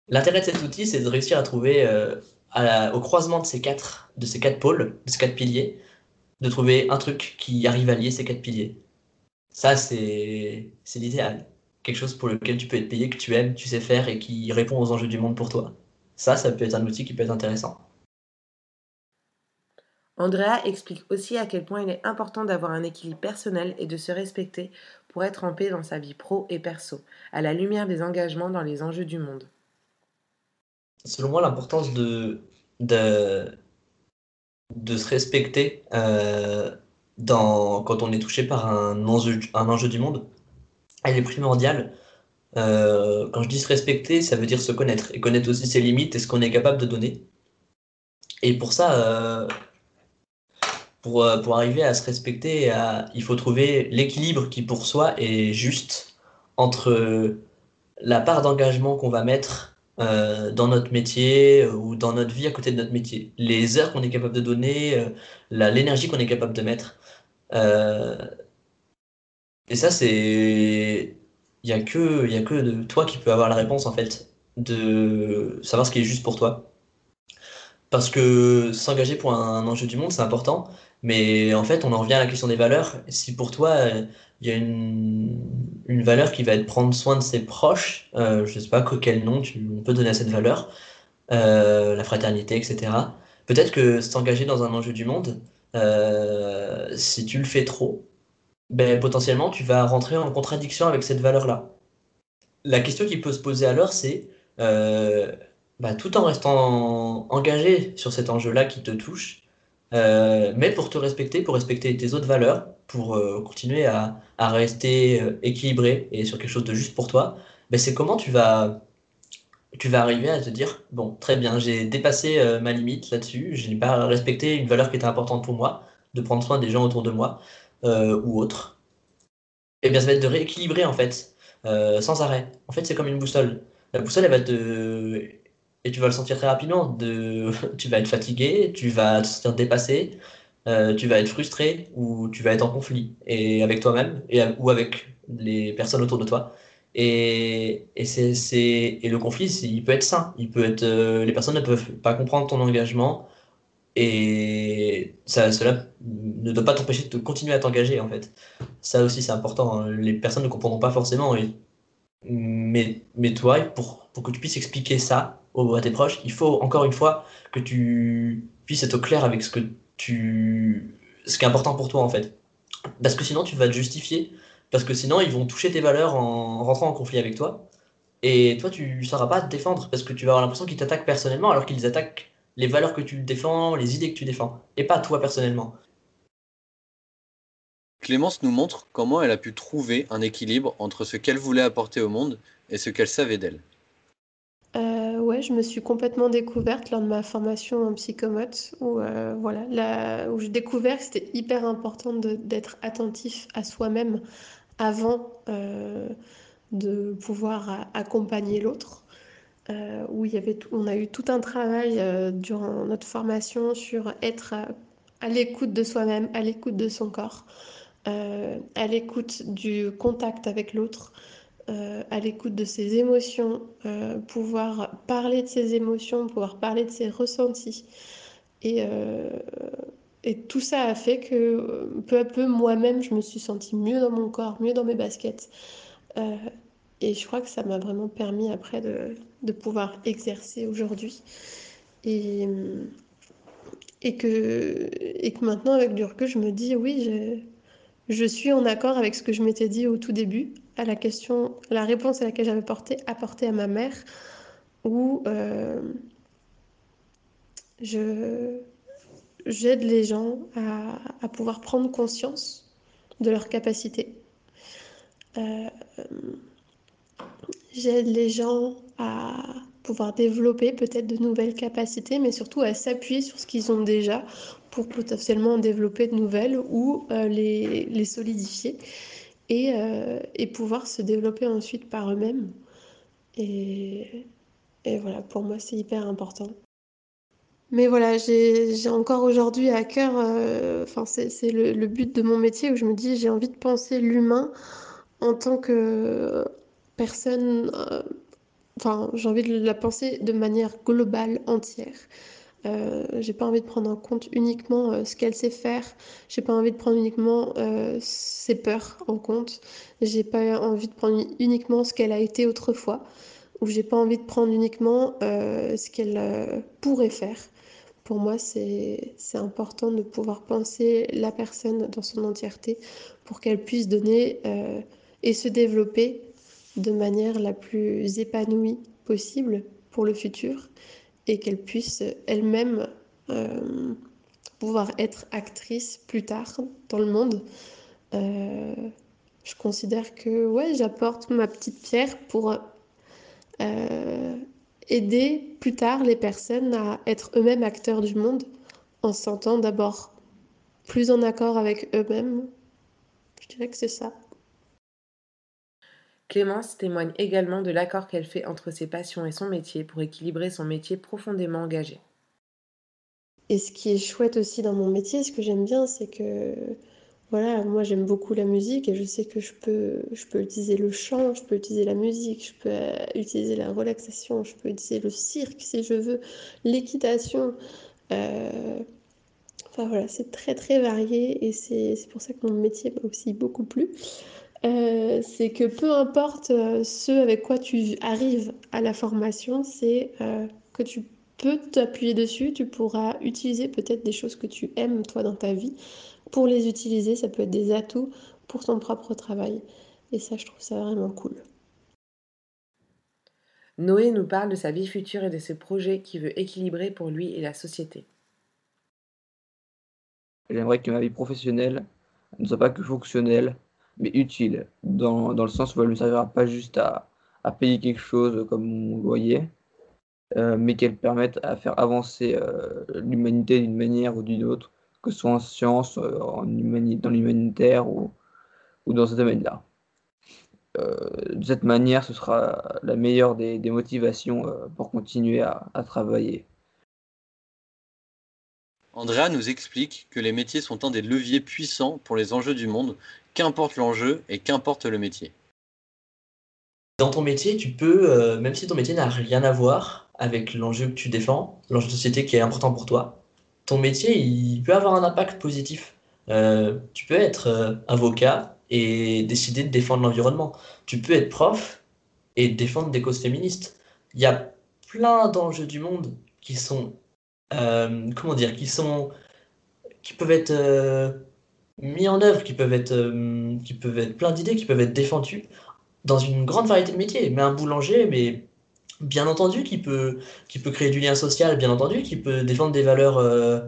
L'intérêt de cet outil, c'est de réussir à trouver euh, au croisement de ces quatre, de ces quatre pôles, de ces quatre piliers, de trouver un truc qui arrive à lier ces quatre piliers. Ça, c'est c'est l'idéal. Quelque chose pour lequel tu peux être payé, que tu aimes, tu sais faire et qui répond aux enjeux du monde pour toi. Ça, ça peut être un outil qui peut être intéressant. Andrea explique aussi à quel point il est important d'avoir un équilibre personnel et de se respecter pour être en paix dans sa vie pro et perso, à la lumière des engagements dans les enjeux du monde. Selon moi, l'importance de, de, de se respecter euh, quand on est touché par un enjeu, du monde, elle est primordiale. Euh, quand je dis se respecter, ça veut dire se connaître et connaître aussi ses limites et ce qu'on est capable de donner. Et pour ça, euh, pour, arriver à se respecter, il faut trouver l'équilibre qui pour soi est juste entre la part d'engagement qu'on va mettre euh, dans notre métier euh, ou dans notre vie à côté de notre métier, les heures qu'on est capable de donner, euh, l'énergie qu'on est capable de mettre. Euh, et ça, c'est. Il n'y a que, y a que de toi qui peux avoir la réponse, en fait, de savoir ce qui est juste pour toi. Parce que s'engager pour un enjeu du monde, c'est important, mais en fait, on en revient à la question des valeurs. Si pour toi, il y a une, valeur qui va être prendre soin de ses proches, euh, je ne sais pas que- quel nom on peut donner à cette valeur, euh, la fraternité, etc. Peut-être que s'engager dans un enjeu du monde, euh, si tu le fais trop, ben, potentiellement, tu vas rentrer en contradiction avec cette valeur-là. La question qui peut se poser alors, c'est bah, tout en restant engagé sur cet enjeu-là qui te touche, euh, mais pour te respecter, pour respecter tes autres valeurs, pour euh, continuer à, rester euh, équilibré et sur quelque chose de juste pour toi, ben, c'est comment tu vas, arriver à te dire, bon, très bien, j'ai dépassé ma limite là-dessus, je n'ai pas respecté une valeur qui était importante pour moi, de prendre soin des gens autour de moi ou autres. Et bien, ça va être de rééquilibrer en fait, sans arrêt. En fait, c'est comme une boussole. La boussole, elle va te. Et tu vas le sentir très rapidement. De... tu vas être fatigué, tu vas te sentir dépassé, euh, tu vas être frustré ou tu vas être en conflit et avec toi-même et, ou avec les personnes autour de toi. Et, et, c'est, c'est, et le conflit, il peut être sain. Il peut être, euh, les personnes ne peuvent pas comprendre ton engagement et ça, cela ne doit pas t'empêcher de continuer à t'engager, en fait. Ça aussi, c'est important. hein. Les personnes ne comprendront pas forcément. Mais, mais toi, pour, pour que tu puisses expliquer ça aux, à tes proches, il faut encore une fois que tu puisses être au clair avec ce que tu, ce qui est important pour toi, en fait. Parce que sinon, tu vas te justifier. Parce que sinon, ils vont toucher tes valeurs en rentrant en conflit avec toi. Et toi, tu ne sauras pas te défendre parce que tu vas avoir l'impression qu'ils t'attaquent personnellement alors qu'ils attaquent les valeurs que tu défends, les idées que tu défends, et pas toi personnellement. Clémence nous montre comment elle a pu trouver un équilibre entre ce qu'elle voulait apporter au monde et ce qu'elle savait d'elle. Euh, ouais, je me suis complètement découverte lors de ma formation en psychomote, où, euh, voilà, là, où j'ai découvert que c'était hyper important d'être attentif à soi-même avant euh, de pouvoir accompagner l'autre. Euh, où il y avait on a eu tout un travail durant notre formation sur être à, l'écoute de soi-même, à l'écoute de son corps, à l'écoute du contact avec l'autre euh, à l'écoute de ses émotions, euh, pouvoir parler de ses émotions, pouvoir parler de ses ressentis. Et, euh, tout ça a fait que peu à peu, moi-même, je me suis sentie mieux dans mon corps, mieux dans mes baskets. Et je crois que ça m'a vraiment permis après de, pouvoir exercer aujourd'hui. Et, que, maintenant, avec du recul, je me dis, oui, je suis en accord avec ce que je m'étais dit au tout début, à la question, la réponse à laquelle j'avais porté, apporté à ma mère, où euh, j'aide les gens à, à pouvoir prendre conscience de leurs capacités. Euh, j'aide les gens à pouvoir développer peut-être de nouvelles capacités, mais surtout à s'appuyer sur ce qu'ils ont déjà pour potentiellement en développer de nouvelles ou euh, les, les solidifier et, euh, et pouvoir se développer ensuite par eux-mêmes. Et, voilà, pour moi, c'est hyper important. Mais voilà, j'ai encore aujourd'hui à cœur, euh, enfin, c'est le but de mon métier où je me dis, j'ai envie de penser l'humain en tant que personne, euh, enfin, j'ai envie de la penser de manière globale, entière. Euh, j'ai pas envie de prendre en compte uniquement euh, ce qu'elle sait faire. J'ai pas envie de prendre uniquement euh, ses peurs en compte. J'ai pas envie de prendre uniquement ce qu'elle a été autrefois. Ou j'ai pas envie de prendre uniquement ce qu'elle pourrait faire. Pour moi, c'est important de pouvoir penser la personne dans son entièreté pour qu'elle puisse donner et se développer de manière la plus épanouie possible pour le futur et qu'elle puisse elle-même euh, pouvoir être actrice plus tard dans le monde. Euh, je considère que ouais, j'apporte ma petite pierre pour euh, aider plus tard les personnes à être eux-mêmes acteurs du monde en se sentant d'abord plus en accord avec eux-mêmes. Je dirais que c'est ça. Clémence témoigne également de l'accord qu'elle fait entre ses passions et son métier pour équilibrer son métier profondément engagé. Et ce qui est chouette aussi dans mon métier, ce que j'aime bien, c'est que voilà, moi j'aime beaucoup la musique et je sais que je peux, utiliser le chant, je peux utiliser la musique, je peux euh, utiliser la relaxation, je peux utiliser le cirque si je veux, l'équitation. Euh, Enfin voilà, c'est très très varié et c'est c'est pour ça que mon métier m'a aussi beaucoup plu. Euh, c'est que peu importe euh, ce avec quoi tu arrives à la formation, c'est euh, que tu peux t'appuyer dessus, tu pourras utiliser peut-être des choses que tu aimes toi dans ta vie pour les utiliser, ça peut être des atouts pour ton propre travail. Et ça, je trouve ça vraiment cool. Noé nous parle de sa vie future et de ses projets qu'il veut équilibrer pour lui et la société. J'aimerais que ma vie professionnelle ne soit pas que fonctionnelle, mais utile, dans, dans le sens où elle ne servira pas juste à, à payer quelque chose comme mon loyer, euh, mais qu'elle permette à faire avancer euh, l'humanité d'une manière ou d'une autre, que ce soit en sciences, euh, en dans l'humanitaire ou, ou dans ce domaine-là. Euh, de cette manière, ce sera la meilleure des, des motivations pour continuer à travailler. Andrea nous explique que les métiers sont un des leviers puissants pour les enjeux du monde, qu'importe l'enjeu et qu'importe le métier. dans ton métier, tu peux, euh, même si ton métier n'a rien à voir avec l'enjeu que tu défends, l'enjeu de société qui est important pour toi, ton métier, il peut avoir un impact positif. Euh, tu peux être euh, avocat et décider de défendre l'environnement. Tu peux être prof et défendre des causes féministes. Il y a plein d'enjeux du monde qui sont, euh, comment dire, qui sont, qui peuvent être mis en œuvre, qui peuvent être, qui peuvent être plein d'idées, qui peuvent être défendues dans une grande variété de métiers. Mais un boulanger, mais bien entendu, qui peut, qui peut créer du lien social, bien entendu, qui peut défendre des valeurs euh,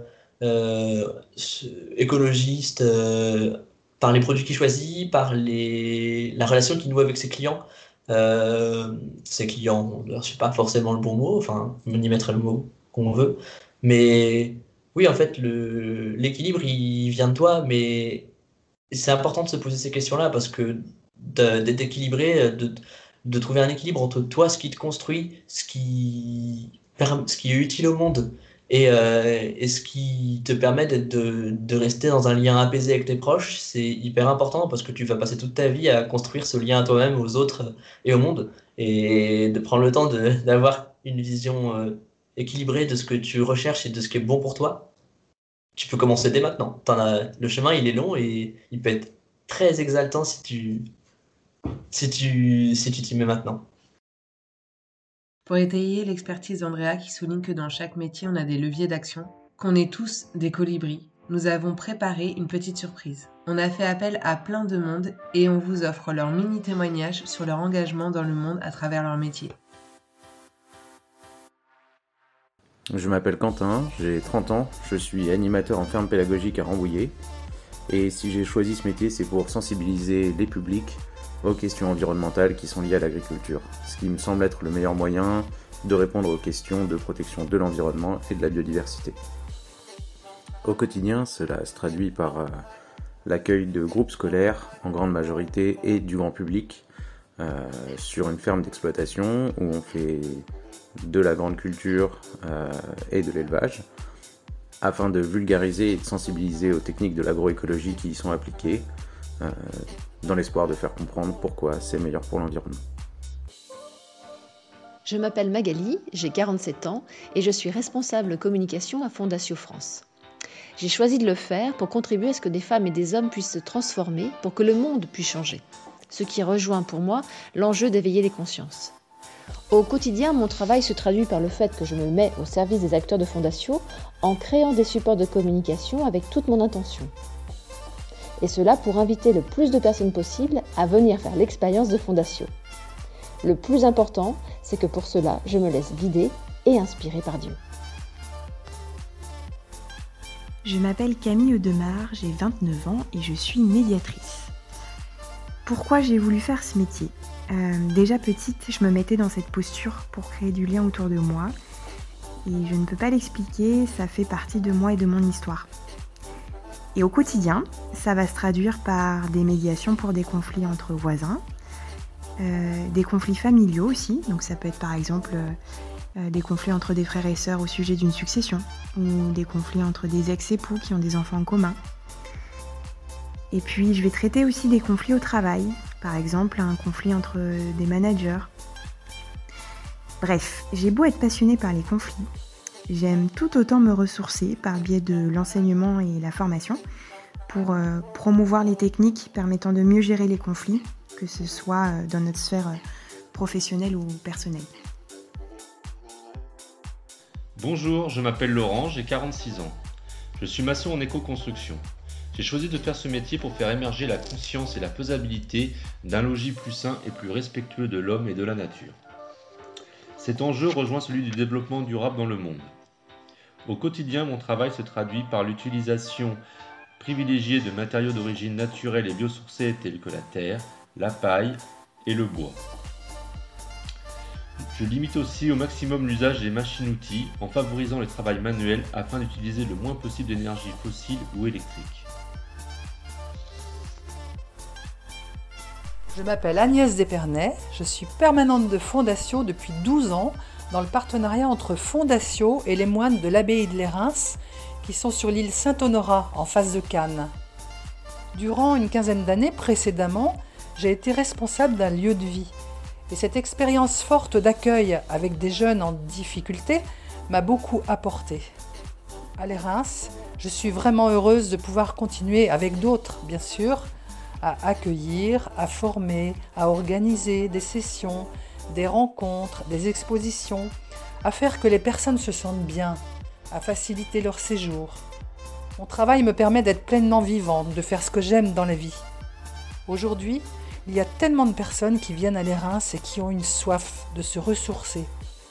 euh, écologistes euh, par les produits qu'il choisit, par les, la relation qu'il noue avec ses clients. ses clients, je ne pas forcément le bon mot, enfin, on y mettra le mot qu'on veut. Mais oui, en fait, l'équilibre, il vient de toi, mais c'est important de se poser ces questions-là parce que d'être équilibré, de, de trouver un équilibre entre toi, ce qui te construit, ce qui, ce qui est utile au monde et, euh, et ce qui te permet de, de, rester dans un lien apaisé avec tes proches, c'est hyper important parce que tu vas passer toute ta vie à construire ce lien à toi-même, aux autres et au monde et de prendre le temps d'avoir une vision euh, équilibrée de ce que tu recherches et de ce qui est bon pour toi. Tu peux commencer dès maintenant. le chemin, il est long et il peut être très exaltant si tu, si tu si tu t'y mets maintenant. Pour étayer l'expertise d'Andrea qui souligne que dans chaque métier on a des leviers d'action, qu'on est tous des colibris, nous avons préparé une petite surprise. On a fait appel à plein de monde et on vous offre leur mini témoignage sur leur engagement dans le monde à travers leur métier. Je m'appelle Quentin, j'ai 30 ans, je suis animateur en ferme pédagogique à Rambouillet. Et si j'ai choisi ce métier, c'est pour sensibiliser les publics aux questions environnementales qui sont liées à l'agriculture, ce qui me semble être le meilleur moyen de répondre aux questions de protection de l'environnement et de la biodiversité. Au quotidien, cela se traduit par euh, l'accueil de groupes scolaires en grande majorité et du grand public euh, sur une ferme d'exploitation où on fait de la grande culture euh, et de l'élevage afin de vulgariser et de sensibiliser aux techniques de l'agroécologie qui y sont appliquées, dans l'espoir de faire comprendre pourquoi c'est meilleur pour l'environnement. Je m'appelle Magali, j'ai 47 ans et je suis responsable communication à Fondation France. J'ai choisi de le faire pour contribuer à ce que des femmes et des hommes puissent se transformer, pour que le monde puisse changer. Ce qui rejoint pour moi l'enjeu d'éveiller les consciences. Au quotidien, mon travail se traduit par le fait que je me mets au service des acteurs de Fondation en créant des supports de communication avec toute mon intention et cela pour inviter le plus de personnes possible à venir faire l'expérience de Fondation. Le plus important, c'est que pour cela, je me laisse guider et inspirer par Dieu. Je m'appelle Camille Eudemar, j'ai 29 ans et je suis médiatrice. Pourquoi j'ai voulu faire ce métier? Euh, Déjà petite, je me mettais dans cette posture pour créer du lien autour de moi. Et je ne peux pas l'expliquer, ça fait partie de moi et de mon histoire. Et au quotidien, ça va se traduire par des médiations pour des conflits entre voisins, euh, des conflits familiaux aussi, donc ça peut être par exemple euh, des conflits entre des frères et sœurs au sujet d'une succession, ou des conflits entre des ex-époux qui ont des enfants en commun. Et puis je vais traiter aussi des conflits au travail, par exemple un conflit entre des managers. Bref, j'ai beau être passionnée par les conflits, J'aime tout autant me ressourcer par biais de l'enseignement et la formation pour euh, promouvoir les techniques permettant de mieux gérer les conflits, que ce soit euh, dans notre sphère euh, professionnelle ou personnelle. Bonjour, je m'appelle Laurent, j'ai 46 ans. Je suis maçon en éco-construction. J'ai choisi de faire ce métier pour faire émerger la conscience et la faisabilité d'un logis plus sain et plus respectueux de l'homme et de la nature. Cet enjeu rejoint celui du développement durable dans le monde. Au quotidien, mon travail se traduit par l'utilisation privilégiée de matériaux d'origine naturelle et biosourcés tels que la terre, la paille et le bois. Je limite aussi au maximum l'usage des machines-outils en favorisant le travail manuel afin d'utiliser le moins possible d'énergie fossile ou électrique. Je m'appelle Agnès Despernay, je suis permanente de Fondation depuis 12 ans dans le partenariat entre Fondation et les moines de l'abbaye de Lérins qui sont sur l'île Saint-Honorat en face de Cannes. Durant une quinzaine d'années précédemment, j'ai été responsable d'un lieu de vie Et cette expérience forte d'accueil avec des jeunes en difficulté m'a beaucoup apporté. À les Reims, je suis vraiment heureuse de pouvoir continuer avec d'autres, bien sûr, à accueillir, à former, à organiser des sessions, des rencontres, des expositions, à faire que les personnes se sentent bien, à faciliter leur séjour. Mon travail me permet d'être pleinement vivante, de faire ce que j'aime dans la vie. Aujourd'hui, il y a tellement de personnes qui viennent à les Reims et qui ont une soif de se ressourcer,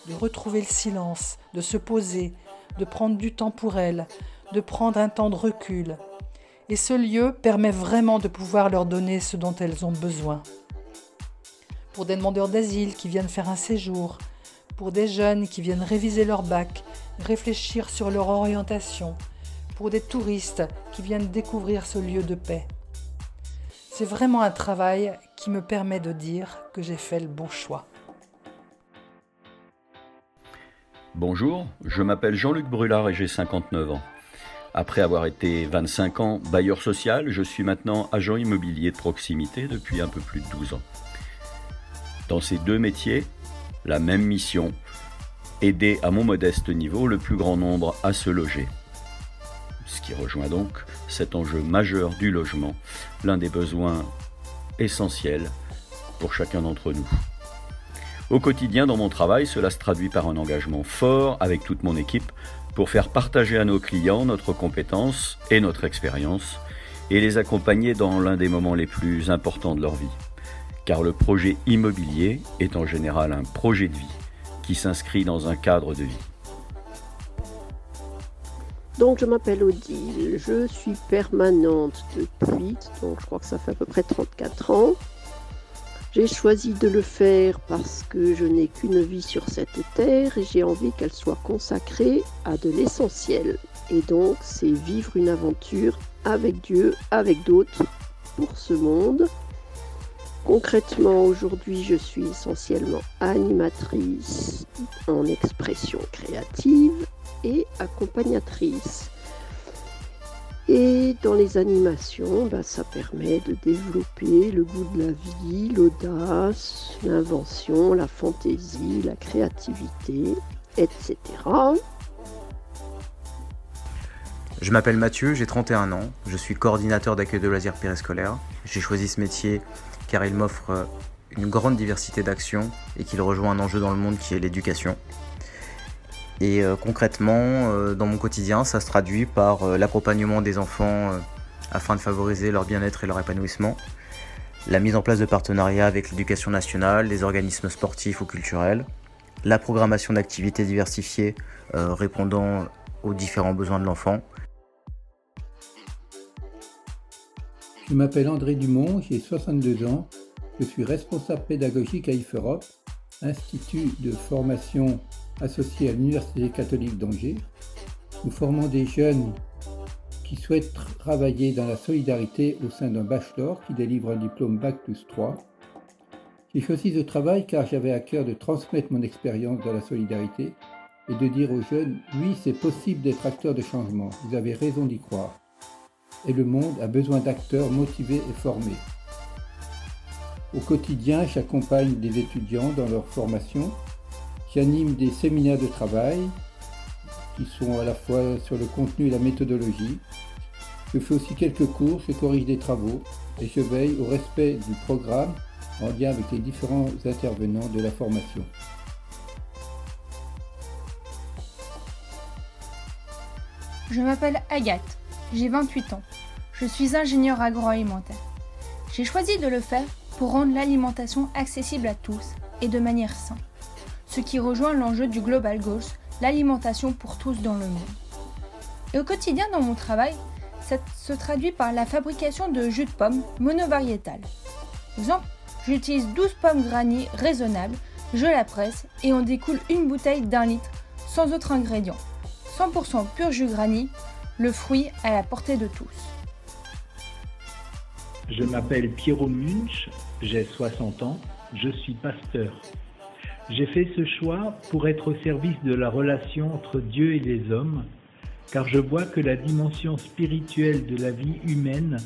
de retrouver le silence, de se poser, de prendre du temps pour elles, de prendre un temps de recul. Et ce lieu permet vraiment de pouvoir leur donner ce dont elles ont besoin. Pour des demandeurs d'asile qui viennent faire un séjour, pour des jeunes qui viennent réviser leur bac, réfléchir sur leur orientation, pour des touristes qui viennent découvrir ce lieu de paix. C'est vraiment un travail qui me permet de dire que j'ai fait le bon choix. Bonjour, je m'appelle Jean-Luc Brulard et j'ai 59 ans. Après avoir été 25 ans bailleur social, je suis maintenant agent immobilier de proximité depuis un peu plus de 12 ans. Dans ces deux métiers, la même mission, aider à mon modeste niveau le plus grand nombre à se loger. Ce qui rejoint donc cet enjeu majeur du logement, l'un des besoins essentiels pour chacun d'entre nous. Au quotidien, dans mon travail, cela se traduit par un engagement fort avec toute mon équipe pour faire partager à nos clients notre compétence et notre expérience et les accompagner dans l'un des moments les plus importants de leur vie. Car le projet immobilier est en général un projet de vie qui s'inscrit dans un cadre de vie. Donc je m'appelle Odile, je suis permanente depuis, donc je crois que ça fait à peu près 34 ans. J'ai choisi de le faire parce que je n'ai qu'une vie sur cette terre et j'ai envie qu'elle soit consacrée à de l'essentiel. Et donc c'est vivre une aventure avec Dieu, avec d'autres, pour ce monde. Concrètement, aujourd'hui, je suis essentiellement animatrice en expression créative et accompagnatrice. Et dans les animations, bah, ça permet de développer le goût de la vie, l'audace, l'invention, la fantaisie, la créativité, etc. Je m'appelle Mathieu, j'ai 31 ans, je suis coordinateur d'accueil de loisirs périscolaires. J'ai choisi ce métier car il m'offre une grande diversité d'actions et qu'il rejoint un enjeu dans le monde qui est l'éducation. Et euh, concrètement, euh, dans mon quotidien, ça se traduit par euh, l'accompagnement des enfants afin de favoriser leur bien-être et leur épanouissement, la mise en place de partenariats avec l'éducation nationale, les organismes sportifs ou culturels, la programmation d'activités diversifiées répondant aux différents besoins de l'enfant. Je m'appelle André Dumont, j'ai 62 ans, je suis responsable pédagogique à IFEUROPE, institut de formation associé à l'Université catholique d'Angers. Nous formons des jeunes qui souhaitent travailler dans la solidarité au sein d'un bachelor qui délivre un diplôme Bac plus 3. J'ai choisi ce travail car j'avais à cœur de transmettre mon expérience dans la solidarité et de dire aux jeunes, oui, c'est possible d'être acteur de changement, vous avez raison d'y croire. Et le monde a besoin d'acteurs motivés et formés. Au quotidien, j'accompagne des étudiants dans leur formation J'anime des séminaires de travail qui sont à la fois sur le contenu et la méthodologie. Je fais aussi quelques cours, je corrige des travaux et je veille au respect du programme en lien avec les différents intervenants de la formation. Je m'appelle Agathe, j'ai 28 ans. Je suis ingénieur agroalimentaire. J'ai choisi de le faire pour rendre l'alimentation accessible à tous et de manière simple ce qui rejoint l'enjeu du Global Goals, l'alimentation pour tous dans le monde. Et au quotidien dans mon travail, ça se traduit par la fabrication de jus de pommes monovariétal. Exemple, j'utilise 12 pommes granny raisonnables, je la presse et on découle une bouteille d'un litre sans autre ingrédient. 100% pur jus granny, le fruit à la portée de tous. Je m'appelle Pierrot Munch, j'ai 60 ans, je suis pasteur. J'ai fait ce choix pour être au service de la relation entre Dieu et les hommes, car je vois que la dimension spirituelle de la vie humaine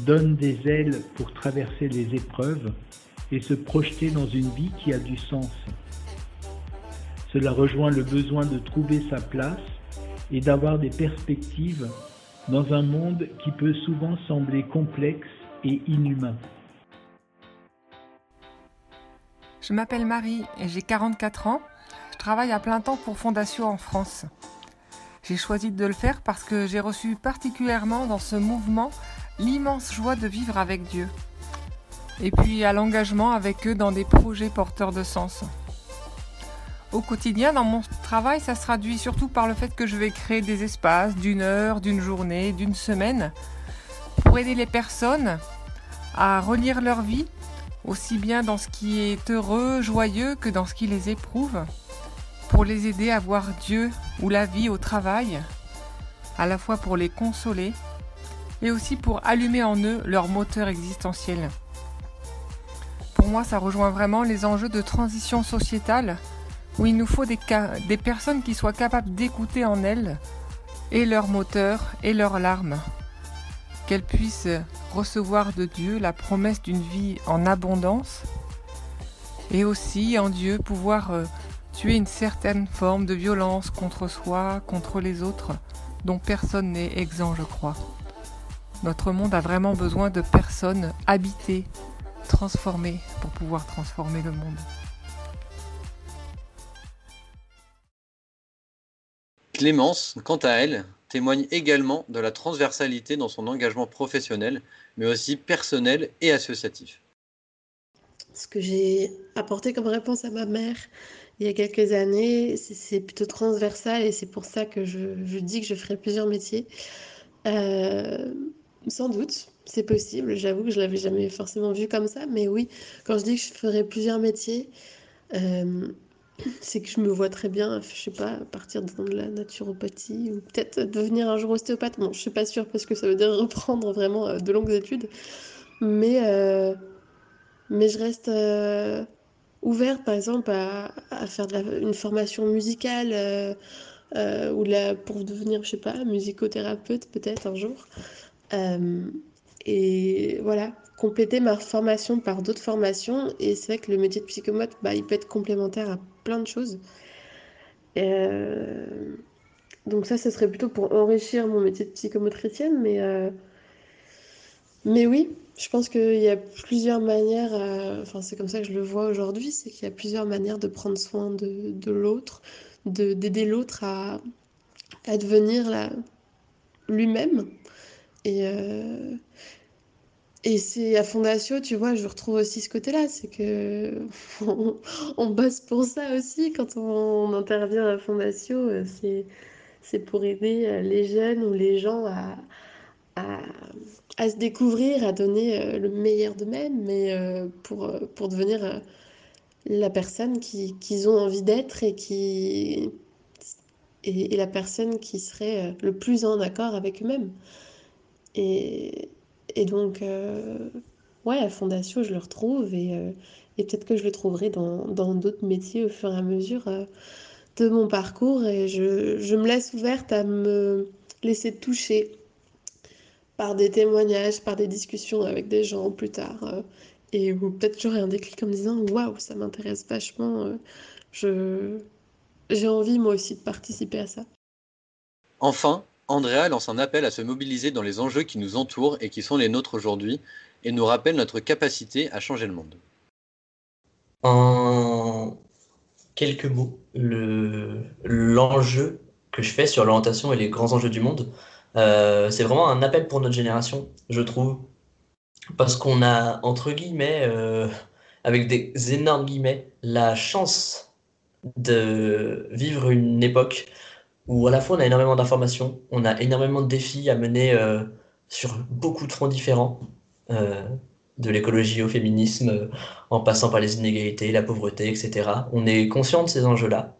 donne des ailes pour traverser les épreuves et se projeter dans une vie qui a du sens. Cela rejoint le besoin de trouver sa place et d'avoir des perspectives dans un monde qui peut souvent sembler complexe et inhumain. Je m'appelle Marie et j'ai 44 ans. Je travaille à plein temps pour Fondation en France. J'ai choisi de le faire parce que j'ai reçu particulièrement dans ce mouvement l'immense joie de vivre avec Dieu. Et puis à l'engagement avec eux dans des projets porteurs de sens. Au quotidien, dans mon travail, ça se traduit surtout par le fait que je vais créer des espaces d'une heure, d'une journée, d'une semaine, pour aider les personnes à relire leur vie, aussi bien dans ce qui est heureux, joyeux, que dans ce qui les éprouve, pour les aider à voir Dieu ou la vie au travail, à la fois pour les consoler, et aussi pour allumer en eux leur moteur existentiel. Pour moi, ça rejoint vraiment les enjeux de transition sociétale où il nous faut des, personnes qui soient capables d'écouter en elles et leurs moteurs et leurs larmes, qu'elles puissent recevoir de Dieu la promesse d'une vie en abondance et aussi en Dieu pouvoir euh, tuer une certaine forme de violence contre soi, contre les autres, dont personne n'est exempt, je crois. Notre monde a vraiment besoin de personnes habitées, transformées pour pouvoir transformer le monde. Clémence, quant à elle, témoigne également de la transversalité dans son engagement professionnel, mais aussi personnel et associatif. Ce que j'ai apporté comme réponse à ma mère il y a quelques années, c'est plutôt transversal et c'est pour ça que je, dis que je ferai plusieurs métiers. Euh, sans doute, c'est possible. J'avoue que je l'avais jamais forcément vu comme ça, mais oui, quand je dis que je ferai plusieurs métiers, euh, c'est que je me vois très bien, je sais pas, partir dans de la naturopathie ou peut-être devenir un jour ostéopathe. Bon, je suis pas sûre parce que ça veut dire reprendre vraiment euh, de longues études, mais, euh, je reste euh, ouverte par exemple à, faire une formation musicale ou pour devenir, je sais pas, musicothérapeute peut-être un jour. et voilà, compléter ma formation par d'autres formations. Et c'est vrai que le métier de psychomote, bah, il peut être complémentaire à plein de choses. Euh, donc ça, ce serait plutôt pour enrichir mon métier de psychomotricienne. Mais, euh, mais oui, je pense qu'il y a plusieurs manières, euh, enfin c'est comme ça que je le vois aujourd'hui, c'est qu'il y a plusieurs manières de prendre soin de, l'autre, d'aider l'autre à, à devenir lui-même. Et, et c'est à Fondatio, tu vois, je retrouve aussi ce côté-là, c'est que on, bosse pour ça aussi quand on, intervient à Fondatio, euh, c'est pour aider euh, les jeunes ou les gens à, à, se découvrir, à donner euh, le meilleur d'eux-mêmes, mais pour, pour devenir la personne qu'ils ont envie d'être et, et, la personne qui serait le plus en accord avec eux-mêmes. Et, et donc, euh, ouais, à Fondation, je le retrouve et, euh, peut-être que je le trouverai dans d'autres métiers au fur et à mesure euh, de mon parcours. Et je, me laisse ouverte à me laisser toucher par des témoignages, par des discussions avec des gens plus tard. et peut-être j'aurai un déclic en me disant Waouh, ça m'intéresse vachement. je j'ai envie moi aussi de participer à ça. Enfin, Andrea lance un appel à se mobiliser dans les enjeux qui nous entourent et qui sont les nôtres aujourd'hui, et nous rappelle notre capacité à changer le monde. En quelques mots, l'enjeu que je fais sur l'orientation et les grands enjeux du monde, euh, c'est vraiment un appel pour notre génération, je trouve, parce qu'on a, entre guillemets, euh, avec des énormes guillemets, la chance de vivre une époque où à la fois on a énormément d'informations, on a énormément de défis à mener euh, sur beaucoup de fronts différents, euh, de l'écologie au féminisme, euh, en passant par les inégalités, la pauvreté, etc. On est conscient de ces enjeux-là.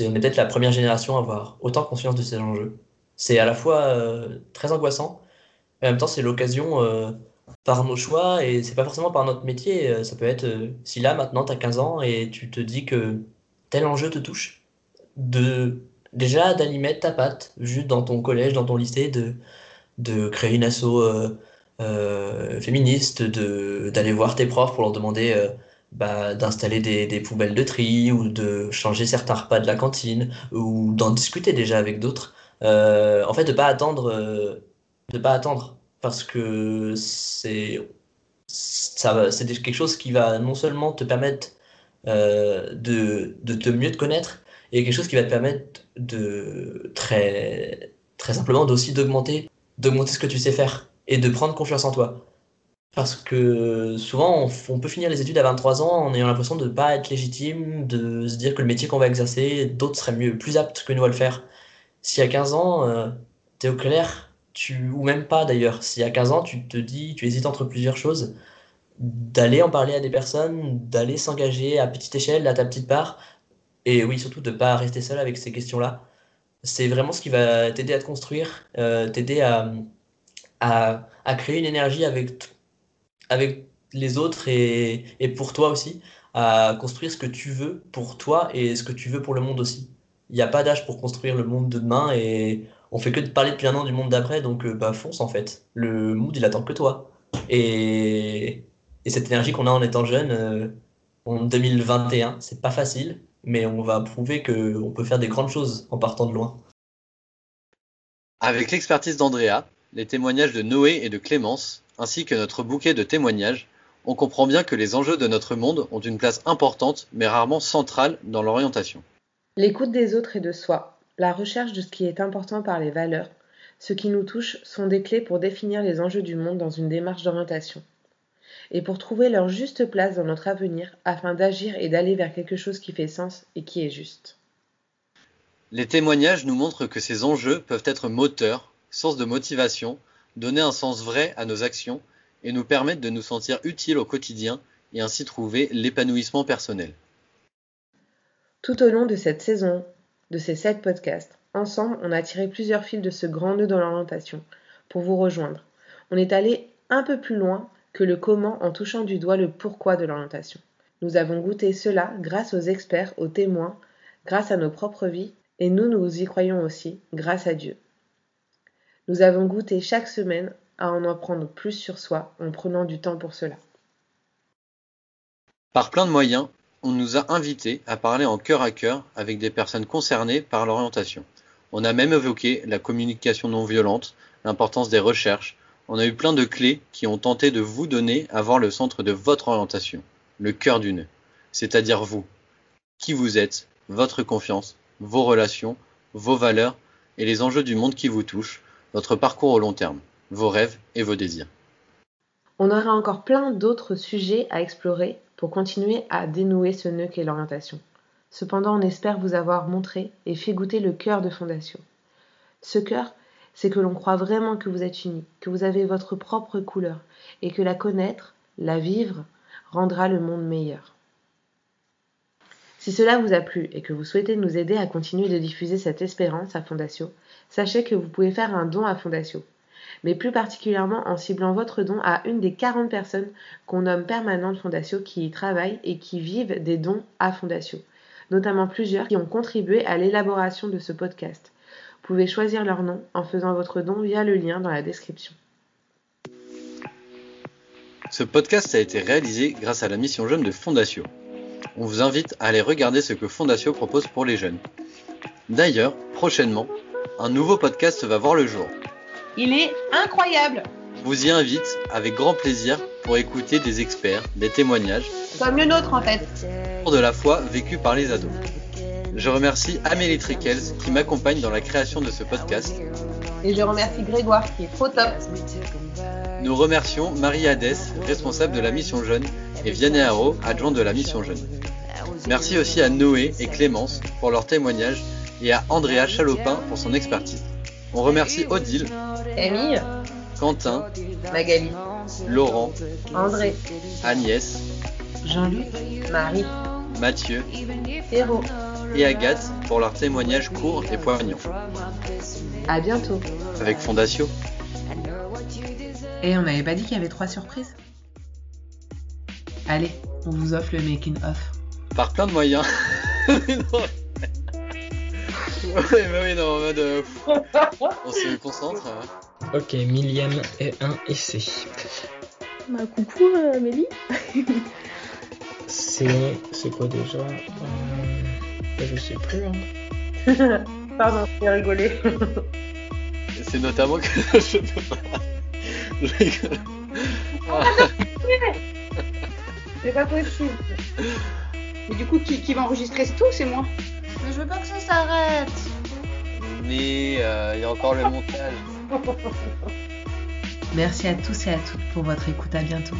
On est peut-être la première génération à avoir autant conscience de ces enjeux. C'est à la fois très angoissant, mais en même temps c'est l'occasion par nos choix et c'est pas forcément par notre métier. Ça peut être si là maintenant tu as 15 ans et tu te dis que tel enjeu te touche, de déjà mettre ta patte, juste dans ton collège, dans ton lycée, de, de créer une asso euh, euh, féministe, d'aller voir tes profs pour leur demander euh, bah, d'installer des, poubelles de tri ou de changer certains repas de la cantine ou d'en discuter déjà avec d'autres. En fait, de pas attendre, de pas attendre parce que c'est c'est quelque chose qui va non seulement te permettre euh, de, de te mieux te connaître et quelque chose qui va te permettre de très, très simplement d'aussi d'augmenter, d'augmenter ce que tu sais faire et de prendre confiance en toi. Parce que souvent, on, peut finir les études à 23 ans en ayant l'impression de ne pas être légitime, de se dire que le métier qu'on va exercer, d'autres seraient mieux, plus aptes que nous à le faire. Si à 15 ans, euh, t'es au clair, tu, ou même pas d'ailleurs, si à 15 ans, tu te dis, tu hésites entre plusieurs choses, d'aller en parler à des personnes, d'aller s'engager à petite échelle, à ta petite part, et oui, surtout de ne pas rester seul avec ces questions-là. C'est vraiment ce qui va t'aider à te construire, euh, t'aider à, à, créer une énergie avec, avec les autres et, et pour toi aussi, à construire ce que tu veux pour toi et ce que tu veux pour le monde aussi. Il n'y a pas d'âge pour construire le monde de demain et on fait que de parler depuis un an du monde d'après, donc euh, bah fonce en fait. Le mood il attend que toi. Et, et cette énergie qu'on a en étant jeune, euh, en 2021, c'est pas facile, mais on va prouver qu'on peut faire des grandes choses en partant de loin. Avec l'expertise d'Andrea, les témoignages de Noé et de Clémence, ainsi que notre bouquet de témoignages, on comprend bien que les enjeux de notre monde ont une place importante, mais rarement centrale, dans l'orientation. L'écoute des autres et de soi, la recherche de ce qui est important par les valeurs, ce qui nous touche sont des clés pour définir les enjeux du monde dans une démarche d'orientation et pour trouver leur juste place dans notre avenir afin d'agir et d'aller vers quelque chose qui fait sens et qui est juste. Les témoignages nous montrent que ces enjeux peuvent être moteurs, source de motivation, donner un sens vrai à nos actions et nous permettre de nous sentir utiles au quotidien et ainsi trouver l'épanouissement personnel. Tout au long de cette saison, de ces sept podcasts, ensemble, on a tiré plusieurs fils de ce grand nœud dans l'orientation pour vous rejoindre. On est allé un peu plus loin que le comment en touchant du doigt le pourquoi de l'orientation. Nous avons goûté cela grâce aux experts, aux témoins, grâce à nos propres vies, et nous, nous y croyons aussi, grâce à Dieu. Nous avons goûté chaque semaine à en apprendre plus sur soi en prenant du temps pour cela. Par plein de moyens, on nous a invités à parler en cœur à cœur avec des personnes concernées par l'orientation. On a même évoqué la communication non violente, l'importance des recherches. On a eu plein de clés qui ont tenté de vous donner à voir le centre de votre orientation, le cœur du nœud, c'est-à-dire vous, qui vous êtes, votre confiance, vos relations, vos valeurs et les enjeux du monde qui vous touchent, votre parcours au long terme, vos rêves et vos désirs. On aura encore plein d'autres sujets à explorer pour continuer à dénouer ce nœud qu'est l'orientation. Cependant, on espère vous avoir montré et fait goûter le cœur de Fondation. Ce cœur, c'est que l'on croit vraiment que vous êtes unis, que vous avez votre propre couleur et que la connaître, la vivre, rendra le monde meilleur. Si cela vous a plu et que vous souhaitez nous aider à continuer de diffuser cette espérance à Fondatio, sachez que vous pouvez faire un don à Fondatio, mais plus particulièrement en ciblant votre don à une des 40 personnes qu'on nomme permanentes Fondatio qui y travaillent et qui vivent des dons à Fondatio, notamment plusieurs qui ont contribué à l'élaboration de ce podcast. Vous pouvez choisir leur nom en faisant votre don via le lien dans la description. Ce podcast a été réalisé grâce à la mission jeune de Fondatio. On vous invite à aller regarder ce que Fondatio propose pour les jeunes. D'ailleurs, prochainement, un nouveau podcast va voir le jour. Il est incroyable vous y invite avec grand plaisir pour écouter des experts, des témoignages Comme le nôtre en fait. de la foi vécue par les ados. Je remercie Amélie Trickels qui m'accompagne dans la création de ce podcast. Et je remercie Grégoire qui est trop top. Nous remercions Marie Hadès, responsable de la mission jeune, et Vianney Haro, adjoint de la mission jeune. Merci aussi à Noé et Clémence pour leur témoignage et à Andrea Chalopin pour son expertise. On remercie Odile, Camille, Quentin, Magali, Laurent, André, Agnès, Jean-Luc, Marie, Mathieu Héro. Et Agathe pour leurs témoignages courts et poignants. À bientôt. Avec Fondatio. Et on n'avait pas dit qu'il y avait trois surprises? Allez, on vous offre le making of. Par plein de moyens. Non. Ouais, mais oui, non, en mode. euh, on se concentre. hein. Ok, millième et un essai. Bah, coucou euh, Amélie. C'est. C'est quoi déjà? Euh, Je sais plus. Hein. Pardon, j'ai rigolé. C'est notamment que je peux pas. Je rigole. C'est pas possible. Mais du coup, qui, qui va enregistrer tout C'est moi. Mais je veux pas que ça s'arrête. Mais euh, il y a encore le montage. Merci à tous et à toutes pour votre écoute. À bientôt.